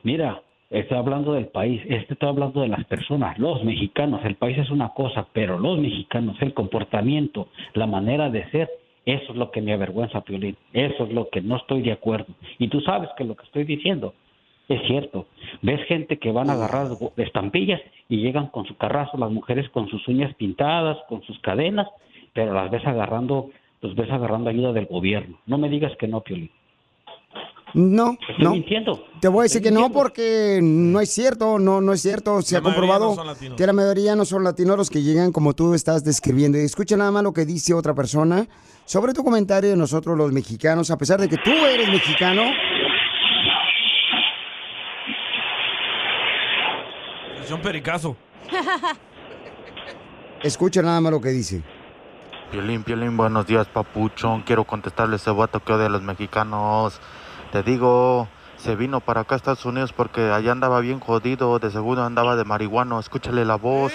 Mira, está hablando del país, este está hablando de las personas, los mexicanos. El país es una cosa, pero los mexicanos, el comportamiento, la manera de ser, eso es lo que me avergüenza, Piolín. Eso es lo que no estoy de acuerdo. Y tú sabes que lo que estoy diciendo es cierto. Ves gente que van a agarrar estampillas y llegan con su carrazo, las mujeres con sus uñas pintadas, con sus cadenas, pero las ves agarrando, los ves agarrando ayuda del gobierno. No me digas que no, Piolín. No, Estoy no. mintiendo. Te voy a decir que no porque no es cierto, no, no es cierto. Se La ha comprobado no que la mayoría no son latinos los que llegan como tú estás describiendo. Y escucha nada más lo que dice otra persona sobre tu comentario de nosotros los mexicanos, a pesar de que tú eres mexicano. Es un pericazo. Escucha nada más lo que dice. Piolín, Piolín, buenos días, papuchón. Quiero contestarle a ese vato que odia a los mexicanos. Te digo, se vino para acá a Estados Unidos porque allá andaba bien jodido, de seguro andaba de marihuano. Escúchale la voz.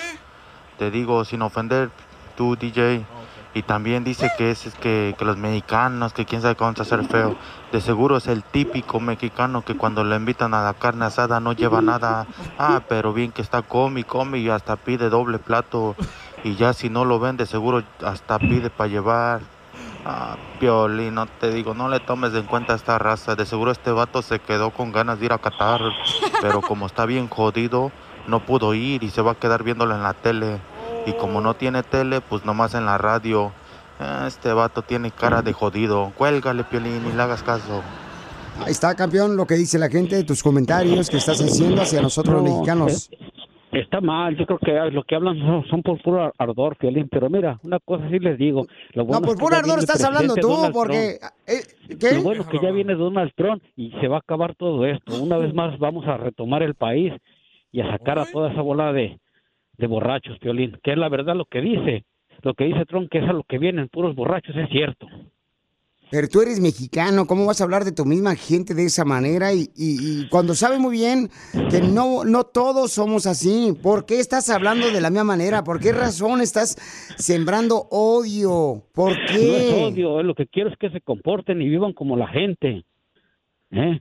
Te digo, sin ofender, tú, DJ. Y también dice que es, que, los mexicanos, que quién sabe cómo a ser feo. De seguro es el típico mexicano que cuando le invitan a la carne asada no lleva nada. Ah, pero bien que está come come y hasta pide doble plato. Y ya si no lo ven, de seguro hasta pide para llevar. Ah, Piolín, no te digo, no le tomes en cuenta esta raza. De seguro este vato se quedó con ganas de ir a Qatar. Pero como está bien jodido, no pudo ir y se va a quedar viéndolo en la tele. Y como no tiene tele, pues nomás en la radio. Ah, Este vato tiene cara de jodido. Cuélgale, Piolín, y le hagas caso. Ahí está, campeón, lo que dice la gente, tus comentarios que estás haciendo hacia nosotros los No, mexicanos. eh, Está mal, yo creo que lo que hablan son, son por puro ar- ardor, Piolín. Pero mira, una cosa sí les digo. Lo bueno No, por puro ardor estás hablando tú, Donald porque... Eh, ¿Qué? Lo bueno es que ya viene Donald Trump y se va a acabar todo esto. Una vez más vamos a retomar el país y a sacar a toda esa bola de, de borrachos, Piolín. Que es la verdad lo que dice. Lo que dice Trump, que es a lo que vienen puros borrachos, es cierto. Pero tú eres mexicano, ¿cómo vas a hablar de tu misma gente de esa manera? Y, y- y cuando sabe muy bien que no, no todos somos así, ¿por qué estás hablando de la misma manera? ¿Por qué razón estás sembrando odio? ¿Por No es qué? odio, lo que quiero es que se comporten y vivan como la gente. ¿Eh?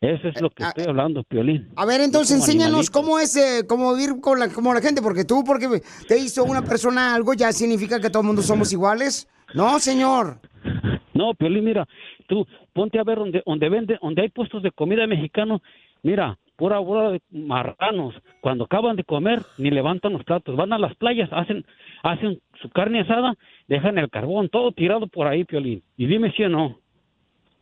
Eso es lo que estoy hablando, Piolín. A ver, entonces enséñanos animalitos. cómo es eh, cómo vivir con la, como la gente, porque tú, porque te hizo una persona algo, ya significa que todo el mundo somos iguales. No, señor. No, Piolín, mira, tú ponte a ver donde, donde vende, donde hay puestos de comida mexicano, mira, pura bola de marranos. Cuando acaban de comer, ni levantan los platos, van a las playas, hacen, hacen su carne asada, dejan el carbón, todo tirado por ahí, Piolín. Y dime si o no.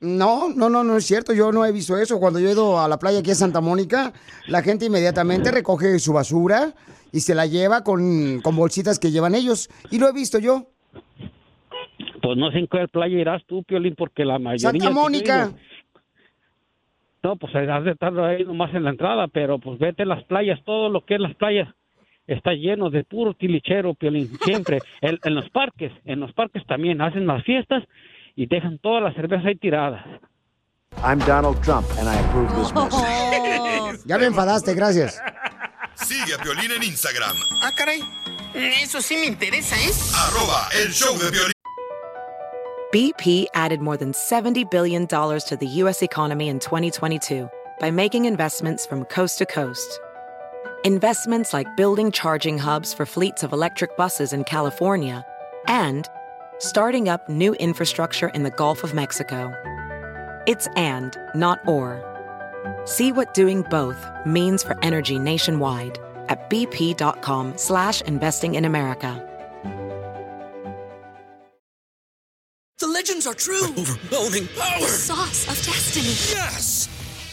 No, no, no, no es cierto. Yo no he visto eso. Cuando yo he ido a la playa aquí en Santa Mónica, la gente inmediatamente recoge su basura y se la lleva con, con bolsitas que llevan ellos. Y lo he visto yo. Pues no sé en qué playa irás tú, Piolín, porque la mayoría... Santa Mónica. No, pues has de estar ahí nomás en la entrada, pero pues vete a las playas, todo lo que es las playas está lleno de puro tilichero, Piolín, siempre. En, en los parques, en los parques también hacen las fiestas y dejan todas las cervezas ahí tiradas. I'm Donald Trump, and I approve this message. Ya me enfadaste, gracias. Sigue a Piolín en Instagram, Ah, caray. Eso sí me interesa, ¿eh? arroba el show de Piolín. BP added more than $70 billion to the U.S. economy in 2022 by making investments from coast to coast. Investments like building charging hubs for fleets of electric buses in California and starting up new infrastructure in the Gulf of Mexico. It's and, not or. See what doing both means for energy nationwide at bp.com slash investing in America. The legends are true. overwhelming power! The sauce of destiny. Yes!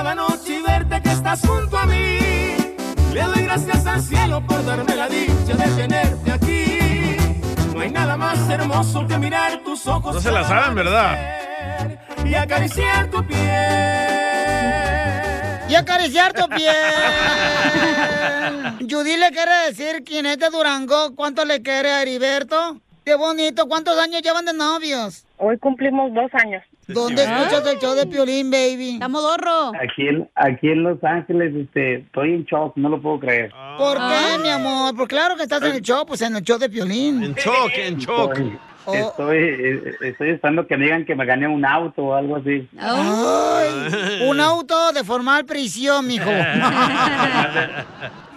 ojos cada noche y verte que estás junto a mí. Le doy gracias al cielo por darme la dicha de tenerte aquí. No hay nada más hermoso que mirar tus ojos. No se la saben, ¿verdad? Y acariciar tu piel. Y acariciar tu piel. Judy le quiere decir quién es de Durango, cuánto le quiere a Heriberto. Qué bonito, ¿cuántos años llevan de novios? Hoy cumplimos dos años. ¿Dónde escuchas el show de Piolín, baby? Tamodorro. Aquí en, aquí en Los Ángeles, este, estoy en shock, no lo puedo creer. ¿Por qué, mi amor? Pues claro que estás en el show, pues en el show de Piolín. En shock, en shock. Estoy, estoy, eh, estoy esperando que me digan que me gané un auto o algo así. Ay, un auto de formal prisión, mijo.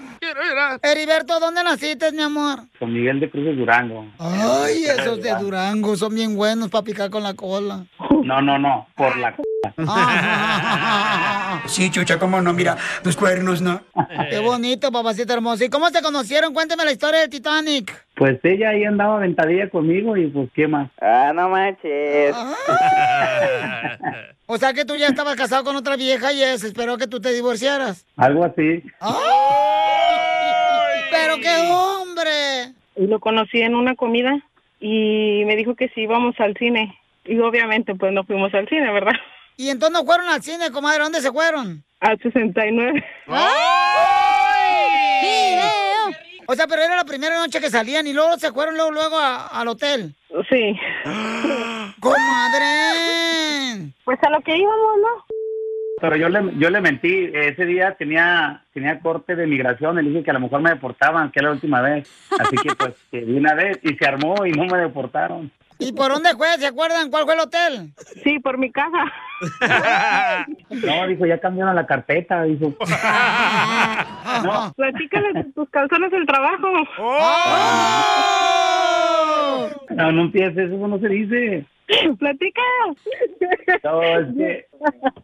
Heriberto, ¿dónde naciste, mi amor? Con Miguel de Cruz de Durango. Ay, esos de Durango son bien buenos para picar con la cola. No, no, no, por la c- Sí, chucha, cómo no, mira, tus cuernos, ¿no? Qué bonito, papacito hermoso. ¿Y cómo se conocieron? Cuénteme la historia del Titanic. Pues ella ahí andaba aventadilla conmigo y pues, ¿qué más? Ah, no manches. O sea que tú ya estabas casado con otra vieja y esperó que tú te divorciaras. Algo así. ¡Pero qué hombre! Y lo conocí en una comida y me dijo que sí íbamos al cine. Y obviamente pues no fuimos al cine, ¿verdad? ¿Y entonces no fueron al cine, comadre? ¿Dónde se fueron? Al 69. ¡Video! O sea, pero era la primera noche que salían y luego se fueron luego, luego a- al hotel. Sí. ¡Comadre! Pues a lo que íbamos, ¿no? Pero yo le, yo le mentí, ese día tenía, tenía corte de migración, le dije que a lo mejor me deportaban, que era la última vez. Así que pues, que de una vez, y se armó y no me deportaron. ¿Y por dónde fue? ¿Se acuerdan cuál fue el hotel? Sí, por mi casa. No, dijo, ya cambiaron la carpeta, dijo. No. Tus calzones del trabajo. No, no empieces, eso no se dice. Platica. No, es que,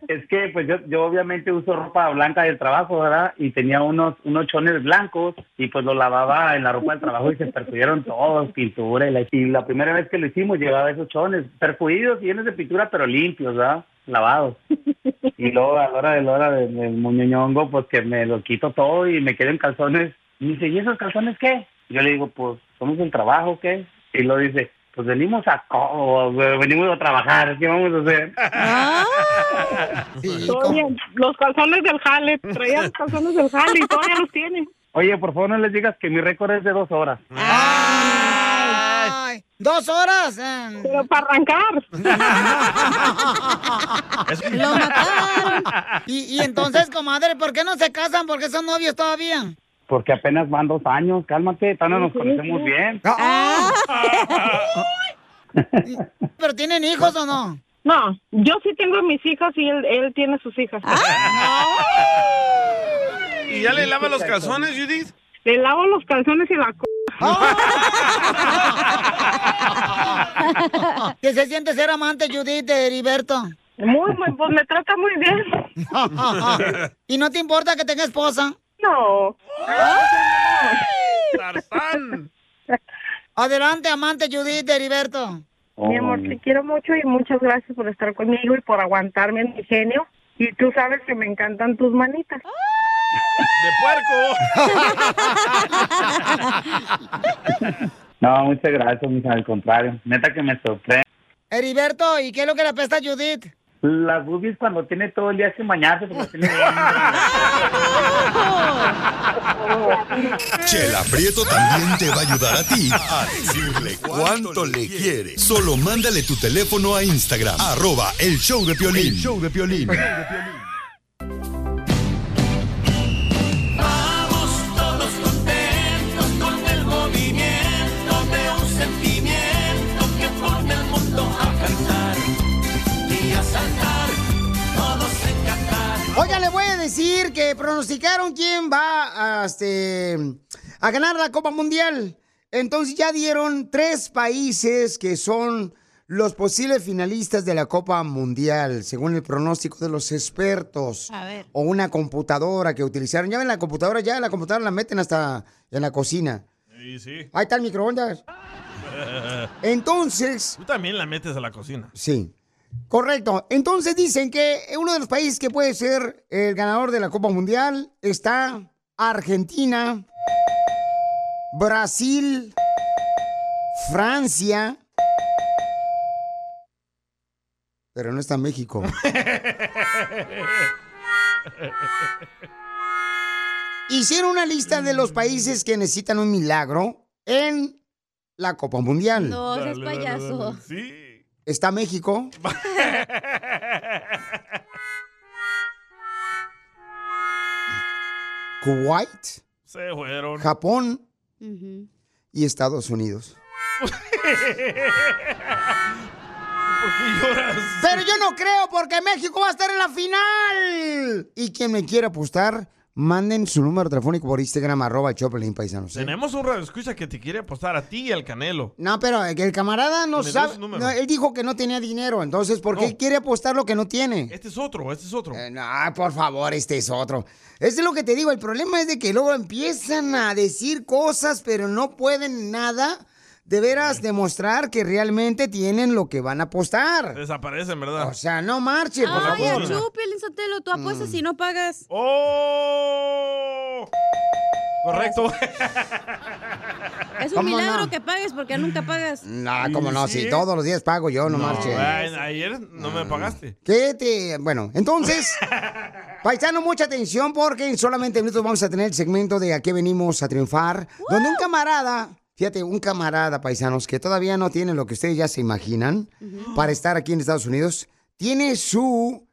es que pues yo, yo obviamente uso ropa blanca del trabajo, ¿verdad? Y tenía unos, unos chones blancos y pues los lavaba en la ropa del trabajo y se percuyeron todos, pintura. Y la, y la primera vez que lo hicimos llevaba esos chones, percuidos, llenos de pintura, pero limpios, ¿verdad? Lavados. Y luego a la hora de la hora del, del muñoñongo, pues que me lo quito todo y me quedo en calzones. Y dice, ¿y esos calzones qué? Yo le digo, pues, ¿somos del trabajo qué? Y lo dice, pues venimos a co- venimos a trabajar, ¿qué vamos a hacer? Oye, los calzones del jale. Traía los calzones del jale y todavía los tiene. Oye, por favor no les digas que mi récord es de dos horas. Ay, ¿Dos horas? Pero para arrancar. Lo mataron. Y, y entonces, comadre, ¿por qué no se casan? ¿Por qué son novios todavía? Porque apenas van dos años, cálmate, todavía no nos conocemos bien. ¿Pero tienen hijos o no? No, yo sí tengo mis hijas y él, él tiene sus hijas. ¿Y ya le lava los calzones, Judith? Le lavo los calzones y la... co- ¿Qué se siente ser amante, Judith, de Heriberto? Muy, muy, pues me trata muy bien. ¿Y no te importa que tenga esposa? No. Adelante, amante Judith de Heriberto. Mi amor, te quiero mucho y muchas gracias por estar conmigo y por aguantarme en mi genio. Y tú sabes que me encantan tus manitas. ¡De puerco! No, muchas gracias, mija, al contrario. Neta que me sorprende. Heriberto, ¿y qué es lo que le apesta a Judith? Las boobies cuando tiene todo el día sin bañarse, porque tiene Chela Prieto también te va a ayudar a ti a decirle cuánto le quiere. Solo mándale tu teléfono a Instagram, arroba el show de Piolín. El show de Piolín. Oigan, le voy a decir que pronosticaron quién va a, este, a ganar la Copa Mundial. Entonces ya dieron tres países que son los posibles finalistas de la Copa Mundial, según el pronóstico de los expertos. A ver. O una computadora que utilizaron. Ya ven la computadora, ya la computadora la meten hasta en la cocina. Sí, sí. Ahí está el microondas. Entonces... Tú también la metes a la cocina. Sí. Correcto. Entonces dicen que uno de los países que puede ser el ganador de la Copa Mundial está Argentina, Brasil, Francia, pero no está México. Hicieron una lista de los países que necesitan un milagro en la Copa Mundial. No, seas payaso. Sí. Está México. Kuwait, Se fueron. Japón y Estados Unidos. ¿Por qué lloras? Pero yo no creo porque México va a estar en la final. Y quien me quiera apostar, manden su número telefónico por Instagram, arroba Choplin Paisanos. ¿eh? Tenemos un radio escucha que te quiere apostar a ti y al Canelo. No, pero el camarada no sabe. no, él dijo que no tenía dinero, entonces, ¿por qué No. quiere apostar lo que no tiene? Este es otro, este es otro. Eh, no, por favor, este es otro. Eso es lo que te digo. El problema es de que luego empiezan a decir cosas, pero no pueden nada de veras demostrar que realmente tienen lo que van a apostar. Desaparecen, ¿verdad? O sea, no marche, por Ay, favor. Sotelo, tú apuestas y no pagas. ¡Oh! Correcto. Es un ¿Cómo milagro no? que pagues porque nunca pagas. No, cómo no, Sí. si todos los días pago yo, no, marche. ay, ayer no me pagaste. ¿Qué te...? Bueno, entonces, paisano, mucha atención porque en solamente minutos vamos a tener el segmento de A qué venimos a triunfar, donde un camarada, fíjate, un camarada, paisanos, que todavía no tiene lo que ustedes ya se imaginan para estar aquí en Estados Unidos, tiene su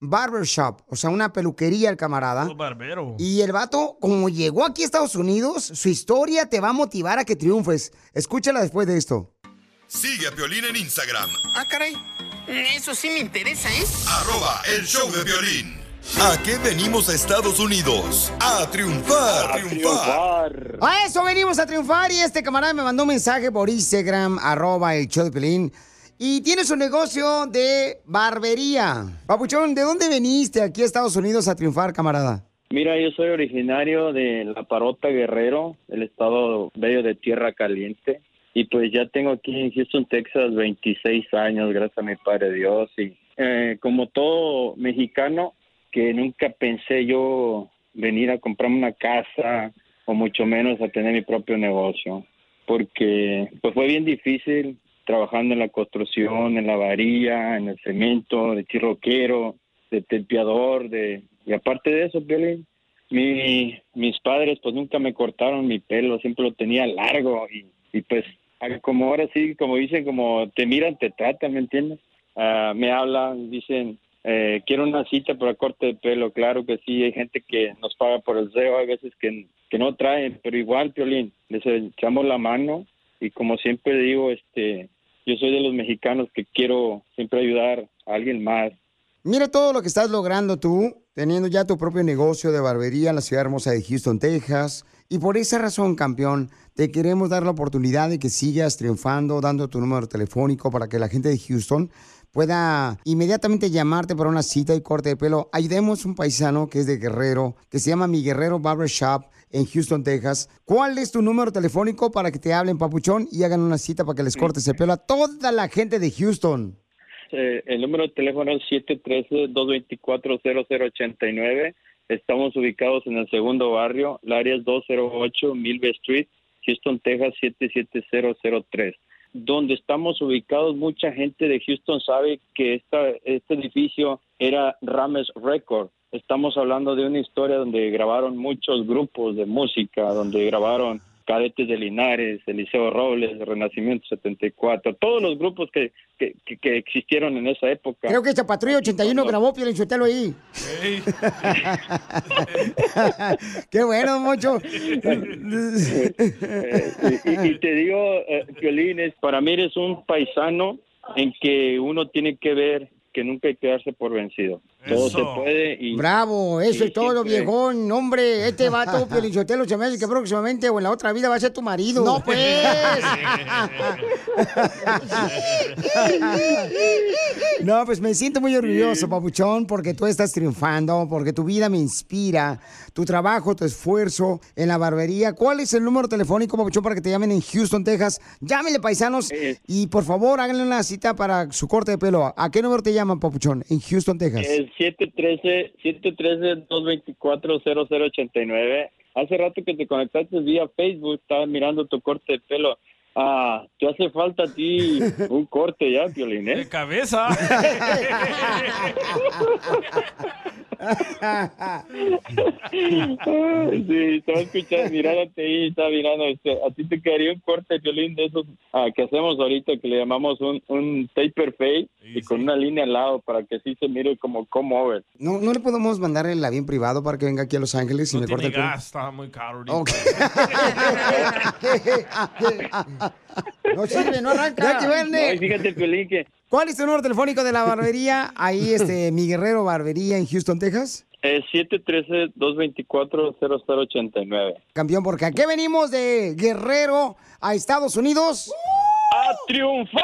barbershop, o sea, una peluquería el camarada. Sos barbero. Y el vato, como llegó aquí a Estados Unidos, su historia te va a motivar a que triunfes. Escúchala después de esto. Sigue a Piolín en Instagram, Ah, caray. Eso sí me interesa, ¿eh? arroba el show de Piolín. ¿A qué venimos a Estados Unidos? A triunfar. A triunfar. A eso venimos a triunfar y este camarada me mandó un mensaje por Instagram, arroba el show de Pelín. Y tiene su negocio de barbería. Papuchón, ¿de dónde viniste aquí a Estados Unidos a triunfar, camarada? Mira, yo soy originario de La Parota Guerrero, el estado bello de Tierra Caliente. Y pues ya tengo aquí en Houston, Texas, 26 años, gracias a mi Padre Dios. Y eh, como todo mexicano, que nunca pensé yo venir a comprarme una casa o mucho menos a tener mi propio negocio. Porque pues fue bien difícil trabajando en la construcción, en la varilla, en el cemento, de chirroquero, de tempiador, de y aparte de eso, mi, mis padres pues nunca me cortaron mi pelo, siempre lo tenía largo y, y pues como ahora sí, como dicen, como te miran, te tratan, ¿me entiendes? Ah, me hablan, dicen, eh, quiero una cita para corte de pelo, claro que sí, hay gente que nos paga por el SEO, hay veces que, no traen, pero igual, Piolín, les echamos la mano y como siempre digo, este, yo soy de los mexicanos que quiero siempre ayudar a alguien más. Mira todo lo que estás logrando tú, teniendo ya tu propio negocio de barbería en la ciudad hermosa de Houston, Texas. Y por esa razón, campeón, te queremos dar la oportunidad de que sigas triunfando, dando tu número telefónico para que la gente de Houston pueda inmediatamente llamarte para una cita y corte de pelo. Ayudemos a un paisano que es de Guerrero, que se llama Mi Guerrero Barber Shop en Houston, Texas. ¿Cuál es tu número telefónico para que te hablen, papuchón, y hagan una cita para que les cortes el pelo a toda la gente de Houston? Eh, el número de teléfono es 713-224-0089. Estamos ubicados en el segundo barrio, el área es 208 Milby Street, Houston, Texas 77003. Donde estamos ubicados, mucha gente de Houston sabe que este edificio era Rames Record. Estamos hablando de una historia donde grabaron muchos grupos de música, donde grabaron Cadetes de Linares, Eliseo Robles, Renacimiento 74, todos los grupos que, que, que- que existieron en esa época. Creo que esta patrulla 81 grabó Piolín Sotelo ahí. Qué bueno, Mocho. Eh, y, y te digo, eh, Piolín, es- para mí eres un paisano en que uno tiene que ver que nunca hay que darse por vencido. Todo se puede y... Bravo, eso y es todo, siempre- viejón. Hombre, este vato, Piolín Sotelo, se me hace que próximamente o en la otra vida va a ser tu marido. No, pues. No, pues me siento muy orgulloso, papuchón, porque tú estás triunfando, porque tu vida me inspira, tu trabajo, tu esfuerzo en la barbería. ¿Cuál es el número telefónico, papuchón, para que te llamen en Houston, Texas? Llámenle, paisanos, y por favor, háganle una cita para su corte de pelo. ¿A qué número te llaman, papuchón, en Houston, Texas? 713-713-224-0089. Hace rato que te conectaste vía Facebook, estaba mirando tu corte de pelo. Ah, te hace falta a ti un corte ya, Piolín, ¿eh? De cabeza. Sí, estaba escuchando, mirándote ahí, estaba mirando. este, a ti te quedaría un corte violín de esos ah, que hacemos ahorita, que le llamamos un, un taper fade y con una línea al lado para que sí se mire como come over. ¿No, ¿No le podemos mandar el avión privado para que venga aquí a Los Ángeles y No me corte el gas, está muy caro. ahorita. No sirve, no arranca. Ya que vende. No, y fíjate, Piolín, que ¿Cuál es tu número telefónico de la barbería? Ahí, este, mi guerrero barbería en Houston, Texas. es 713-224-0089. Campeón, porque aquí venimos de Guerrero a Estados Unidos. ¡A triunfar!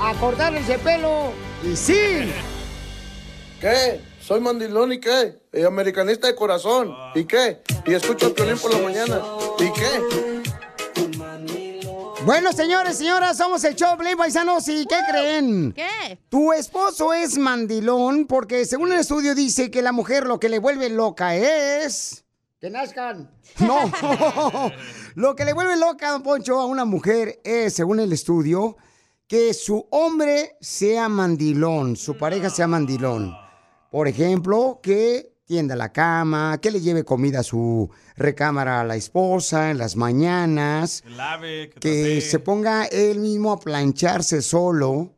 A cortarles el pelo. Y sí. ¿Qué? Soy mandilón y qué? Y americanista de corazón. ¿Y qué? Y escucho el violín por la mañana. ¿Y qué? Bueno, señores, señoras, somos el show Play Paisanos. ¿Y qué creen? ¿Qué? Tu esposo es mandilón porque según el estudio dice que la mujer lo que le vuelve loca es... Que nazcan. No. lo que le vuelve loca, don Poncho, a una mujer es, según el estudio, que su hombre sea mandilón, su pareja sea mandilón. Por ejemplo, que tienda la cama, que le lleve comida a su recámara a la esposa en las mañanas, Que lave, que que se ponga él mismo a plancharse solo.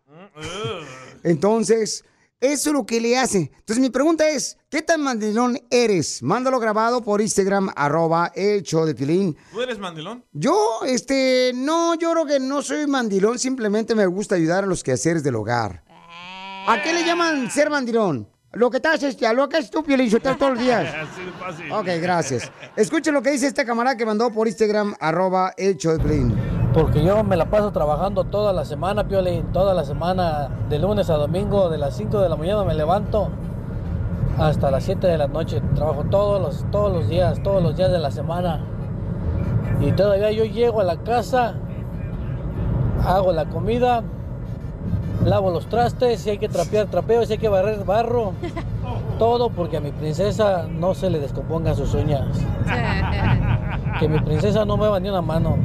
Entonces, eso es lo que le hace. Entonces, mi pregunta es, ¿qué tan mandilón eres? Mándalo grabado por Instagram, arroba el show de Pilín. ¿Tú eres mandilón? Yo, este, no, yo creo que no soy mandilón, simplemente me gusta ayudar a los quehaceres del hogar. ¿A qué le llaman ser mandilón? Lo que te haces, a lo que es tú, Piolín, todos los días. Así de fácil. Ok, gracias. Escuchen lo que dice este camarada que mandó por Instagram, arroba el show de. Porque yo me la paso trabajando toda la semana, Piolín, toda la semana, de lunes a domingo, de las 5 de la mañana me levanto hasta las 7 de la noche. Trabajo todos los, todos los días, todos los días de la semana. Y todavía yo llego a la casa, hago la comida, lavo los trastes, si hay que trapear, trapeo, si hay que barrer, barro. Todo porque a mi princesa no se le descompongan sus uñas. Que mi princesa no mueva ni una mano.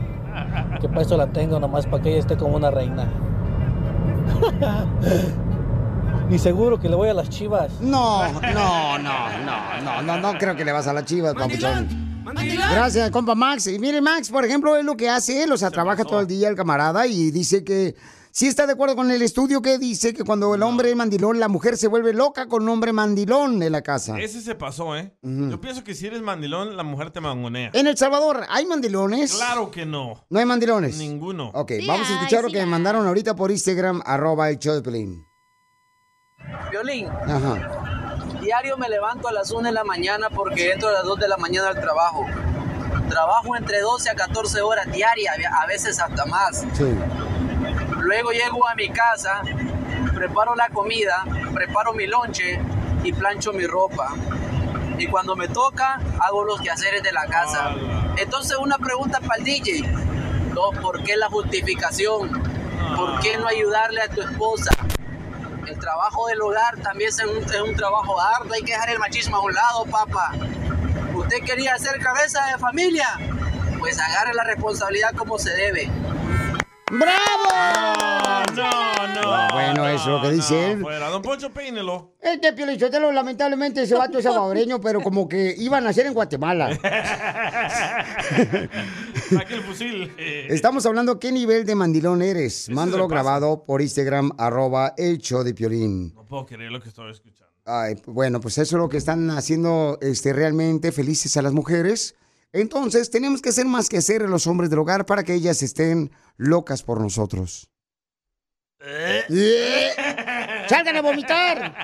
Que para eso la tengo nomás para que ella esté como una reina. y seguro que le voy a las chivas. No, no, no, no, no, no, no creo que le vas a las chivas, papuchón. Gracias, compa Max. Y mire, Max, por ejemplo, es lo que hace él, o sea, trabaja todo el día el camarada y dice que ¿Sí está de acuerdo con el estudio que dice que cuando el hombre es mandilón, la mujer se vuelve loca con un hombre mandilón en la casa? Ese se pasó, ¿eh? Yo pienso que si eres mandilón, la mujer te mangonea. En El Salvador, ¿hay mandilones? Claro que no. ¿No hay mandilones? Ninguno. Ok, Sí vamos a escuchar lo sí que me mandaron ahorita por Instagram, arroba el show de Pelín. Violín, Ajá. diario me levanto a las 1 de la mañana porque entro a las 2 de la mañana al trabajo. Trabajo entre 12 a 14 horas diarias, a veces hasta más. Sí. Luego llego a mi casa, preparo la comida, preparo mi lonche y plancho mi ropa. Y cuando me toca, hago los quehaceres de la casa. Entonces una pregunta para el DJ. No, ¿Por qué la justificación? ¿Por qué no ayudarle a tu esposa? El trabajo del hogar también es un, es un trabajo arduo, hay que dejar el machismo a un lado, papá. ¿Usted quería ser cabeza de familia? Pues agarre la responsabilidad como se debe. ¡Bravo! No, no. Bueno, eso es lo que dice él. Fuera, don Poncho, peínelo. Este Piolichotelo, lamentablemente, ese vato es salvadoreño, pero como que iba a nacer en Guatemala. Saque el fusil. Estamos hablando qué nivel de mandilón eres. Mándalo grabado por Instagram, arroba el show de Piolín. No puedo creer lo que estoy escuchando. Ay, bueno, pues eso es lo que están haciendo este, realmente felices a las mujeres. Entonces, tenemos que hacer más que hacer a los hombres del hogar para que ellas estén locas por nosotros. Eh. ¡Salgan a vomitar!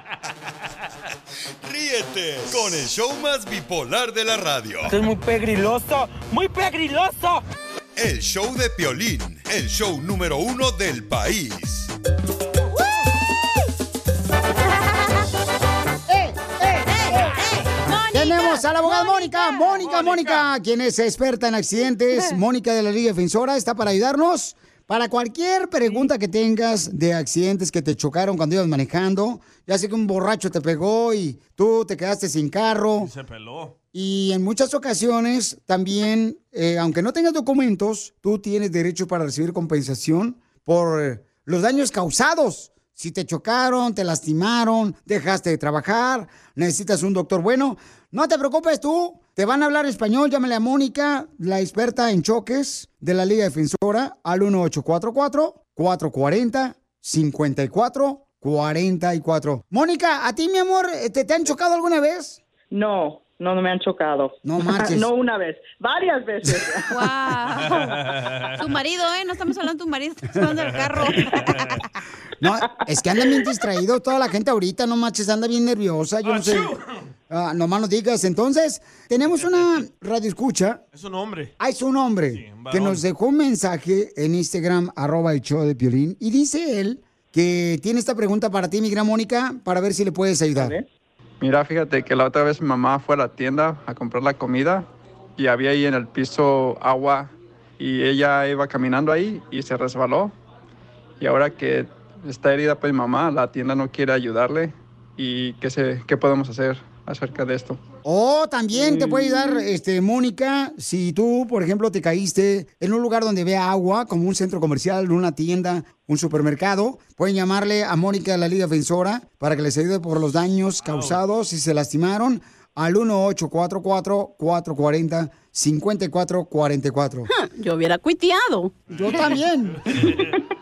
Ríete con el show más bipolar de la radio. Esto es muy pegriloso, muy pegriloso. El show de Piolín, el show número uno del país. Tenemos a la abogada Mónica. Mónica, Mónica, quien es experta en accidentes. Mónica de la Liga Defensora está para ayudarnos. Para cualquier pregunta que tengas de accidentes que te chocaron cuando ibas manejando, ya sé que un borracho te pegó y tú te quedaste sin carro. Se peló. Y en muchas ocasiones también, eh, aunque no tengas documentos, tú tienes derecho para recibir compensación por eh, los daños causados. Si te chocaron, te lastimaron, dejaste de trabajar, necesitas un doctor bueno, no te preocupes tú. Te van a hablar español, llámale a Mónica, la experta en choques de la Liga Defensora, al 1844-440-5444. Mónica, ¿a ti, mi amor, te, te han chocado alguna vez? No, no, no me han chocado. No marches. no una vez, varias veces. ¡Wow! Tu marido, ¿eh? No estamos hablando de tu marido, estamos hablando del carro. No, es que andan bien distraídos toda la gente ahorita, no manches, anda bien nerviosa, yo no sé. Ah, nomás no digas. Entonces, tenemos una radio escucha. Es un hombre. Ah, es un hombre un que nos dejó un mensaje en Instagram, arroba el show de Piolín, y dice él que tiene esta pregunta para ti, mi gran Mónica, para ver si le puedes ayudar. Mira, fíjate que la otra vez mi mamá fue a la tienda a comprar la comida y había ahí en el piso agua y ella iba caminando ahí y se resbaló. Y ahora que está herida pues mi mamá, la tienda no quiere ayudarle y qué, se, qué podemos hacer acerca de esto. O también te puede ayudar, este, Mónica, si tú, por ejemplo, te caíste en un lugar donde vea agua, como un centro comercial, una tienda, un supermercado, pueden llamarle a Mónica de la Liga Defensora para que les ayude por los daños causados si se lastimaron al 1844-440-5444. Yo hubiera cuiteado. Yo también.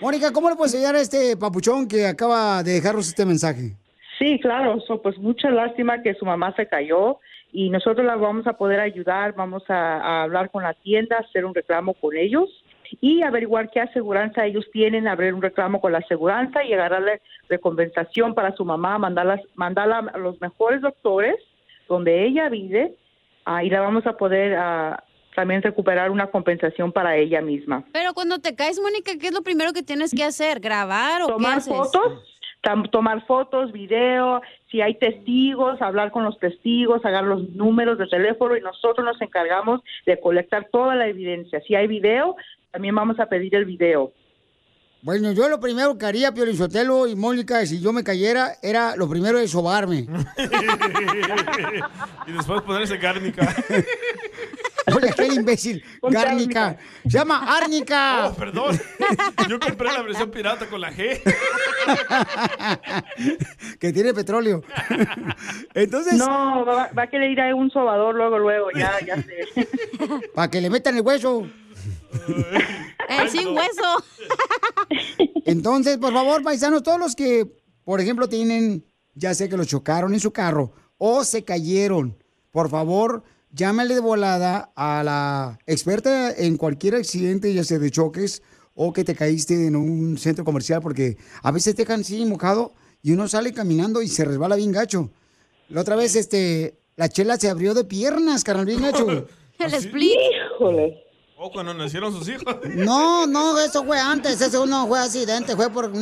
Mónica, ¿cómo le puedes ayudar a este papuchón que acaba de dejarnos este mensaje? Sí, claro, so, pues mucha lástima que su mamá se cayó y nosotros la vamos a poder ayudar, vamos a, a hablar con la tienda, hacer un reclamo con ellos y averiguar qué aseguranza ellos tienen, abrir un reclamo con la aseguranza y agarrarle recompensación para su mamá, mandarla, mandarla a los mejores doctores donde ella vive y la vamos a poder ah, también recuperar una compensación para ella misma. Pero cuando te caes, Mónica, ¿qué es lo primero que tienes que hacer? ¿Grabar o qué tomar haces? fotos, tomar fotos, video, si hay testigos, hablar con los testigos, sacar los números de teléfono y nosotros nos encargamos de colectar toda la evidencia. Si hay video, también vamos a pedir el video. Bueno, yo lo primero que haría, Pio Sotelo y Mónica, si yo me cayera, era lo primero de sobarme. y después ponerse cárnica. Oye, aquel imbécil. Gárnica. Se llama Árnica. Oh, perdón. Yo compré la versión pirata con la G. que tiene petróleo. Entonces. No, va, va a querer ir a un sobador luego, luego, ya, ya sé. Para que le metan el hueso. El sin hueso. Entonces, por favor, paisanos, todos los que, por ejemplo, tienen, ya sé que los chocaron en su carro o se cayeron, por favor, llámale de volada a la experta en cualquier accidente, ya sea de choques o que te caíste en un centro comercial, porque a veces te dejan así mojado y uno sale caminando y se resbala bien gacho. La otra vez, este, la chela se abrió de piernas, carnal, bien gacho. El split. Híjole. O cuando nacieron sus hijos. No, no, eso fue antes, eso no fue accidente, fue por,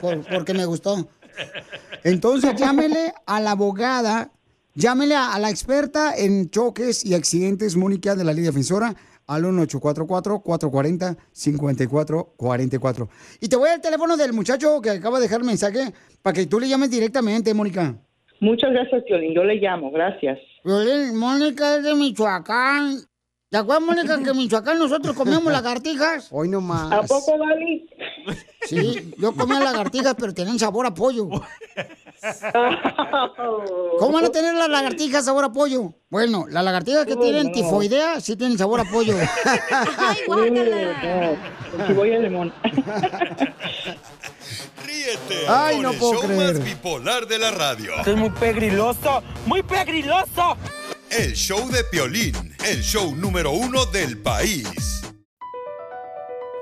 por- porque me gustó. Entonces, llámele a la abogada, llámele a, a la experta en choques y accidentes, Mónica, de la Liga Defensora, al 1844-440-5444. Y te voy al teléfono del muchacho que acaba de dejar el mensaje para que tú le llames directamente, Mónica. Muchas gracias, Piolín. Yo le llamo, gracias. Violín, Mónica es de Michoacán. ¿Te acuerdas, Mónica, que en Michoacán nosotros comíamos lagartijas? Hoy no más. ¿A poco, Dali? Sí, yo comía lagartijas, pero tenían sabor a pollo. ¿Cómo van a tener las lagartijas sabor a pollo? Bueno, las lagartijas que Oh, tienen no. tifoidea sí tienen sabor a pollo. Ay, guácala. Cebolla limón. Ríete Ay, con no el puedo show creer. más bipolar de la radio. Esto es muy pegriloso, muy pegriloso. El show de Piolín, el show número uno del país.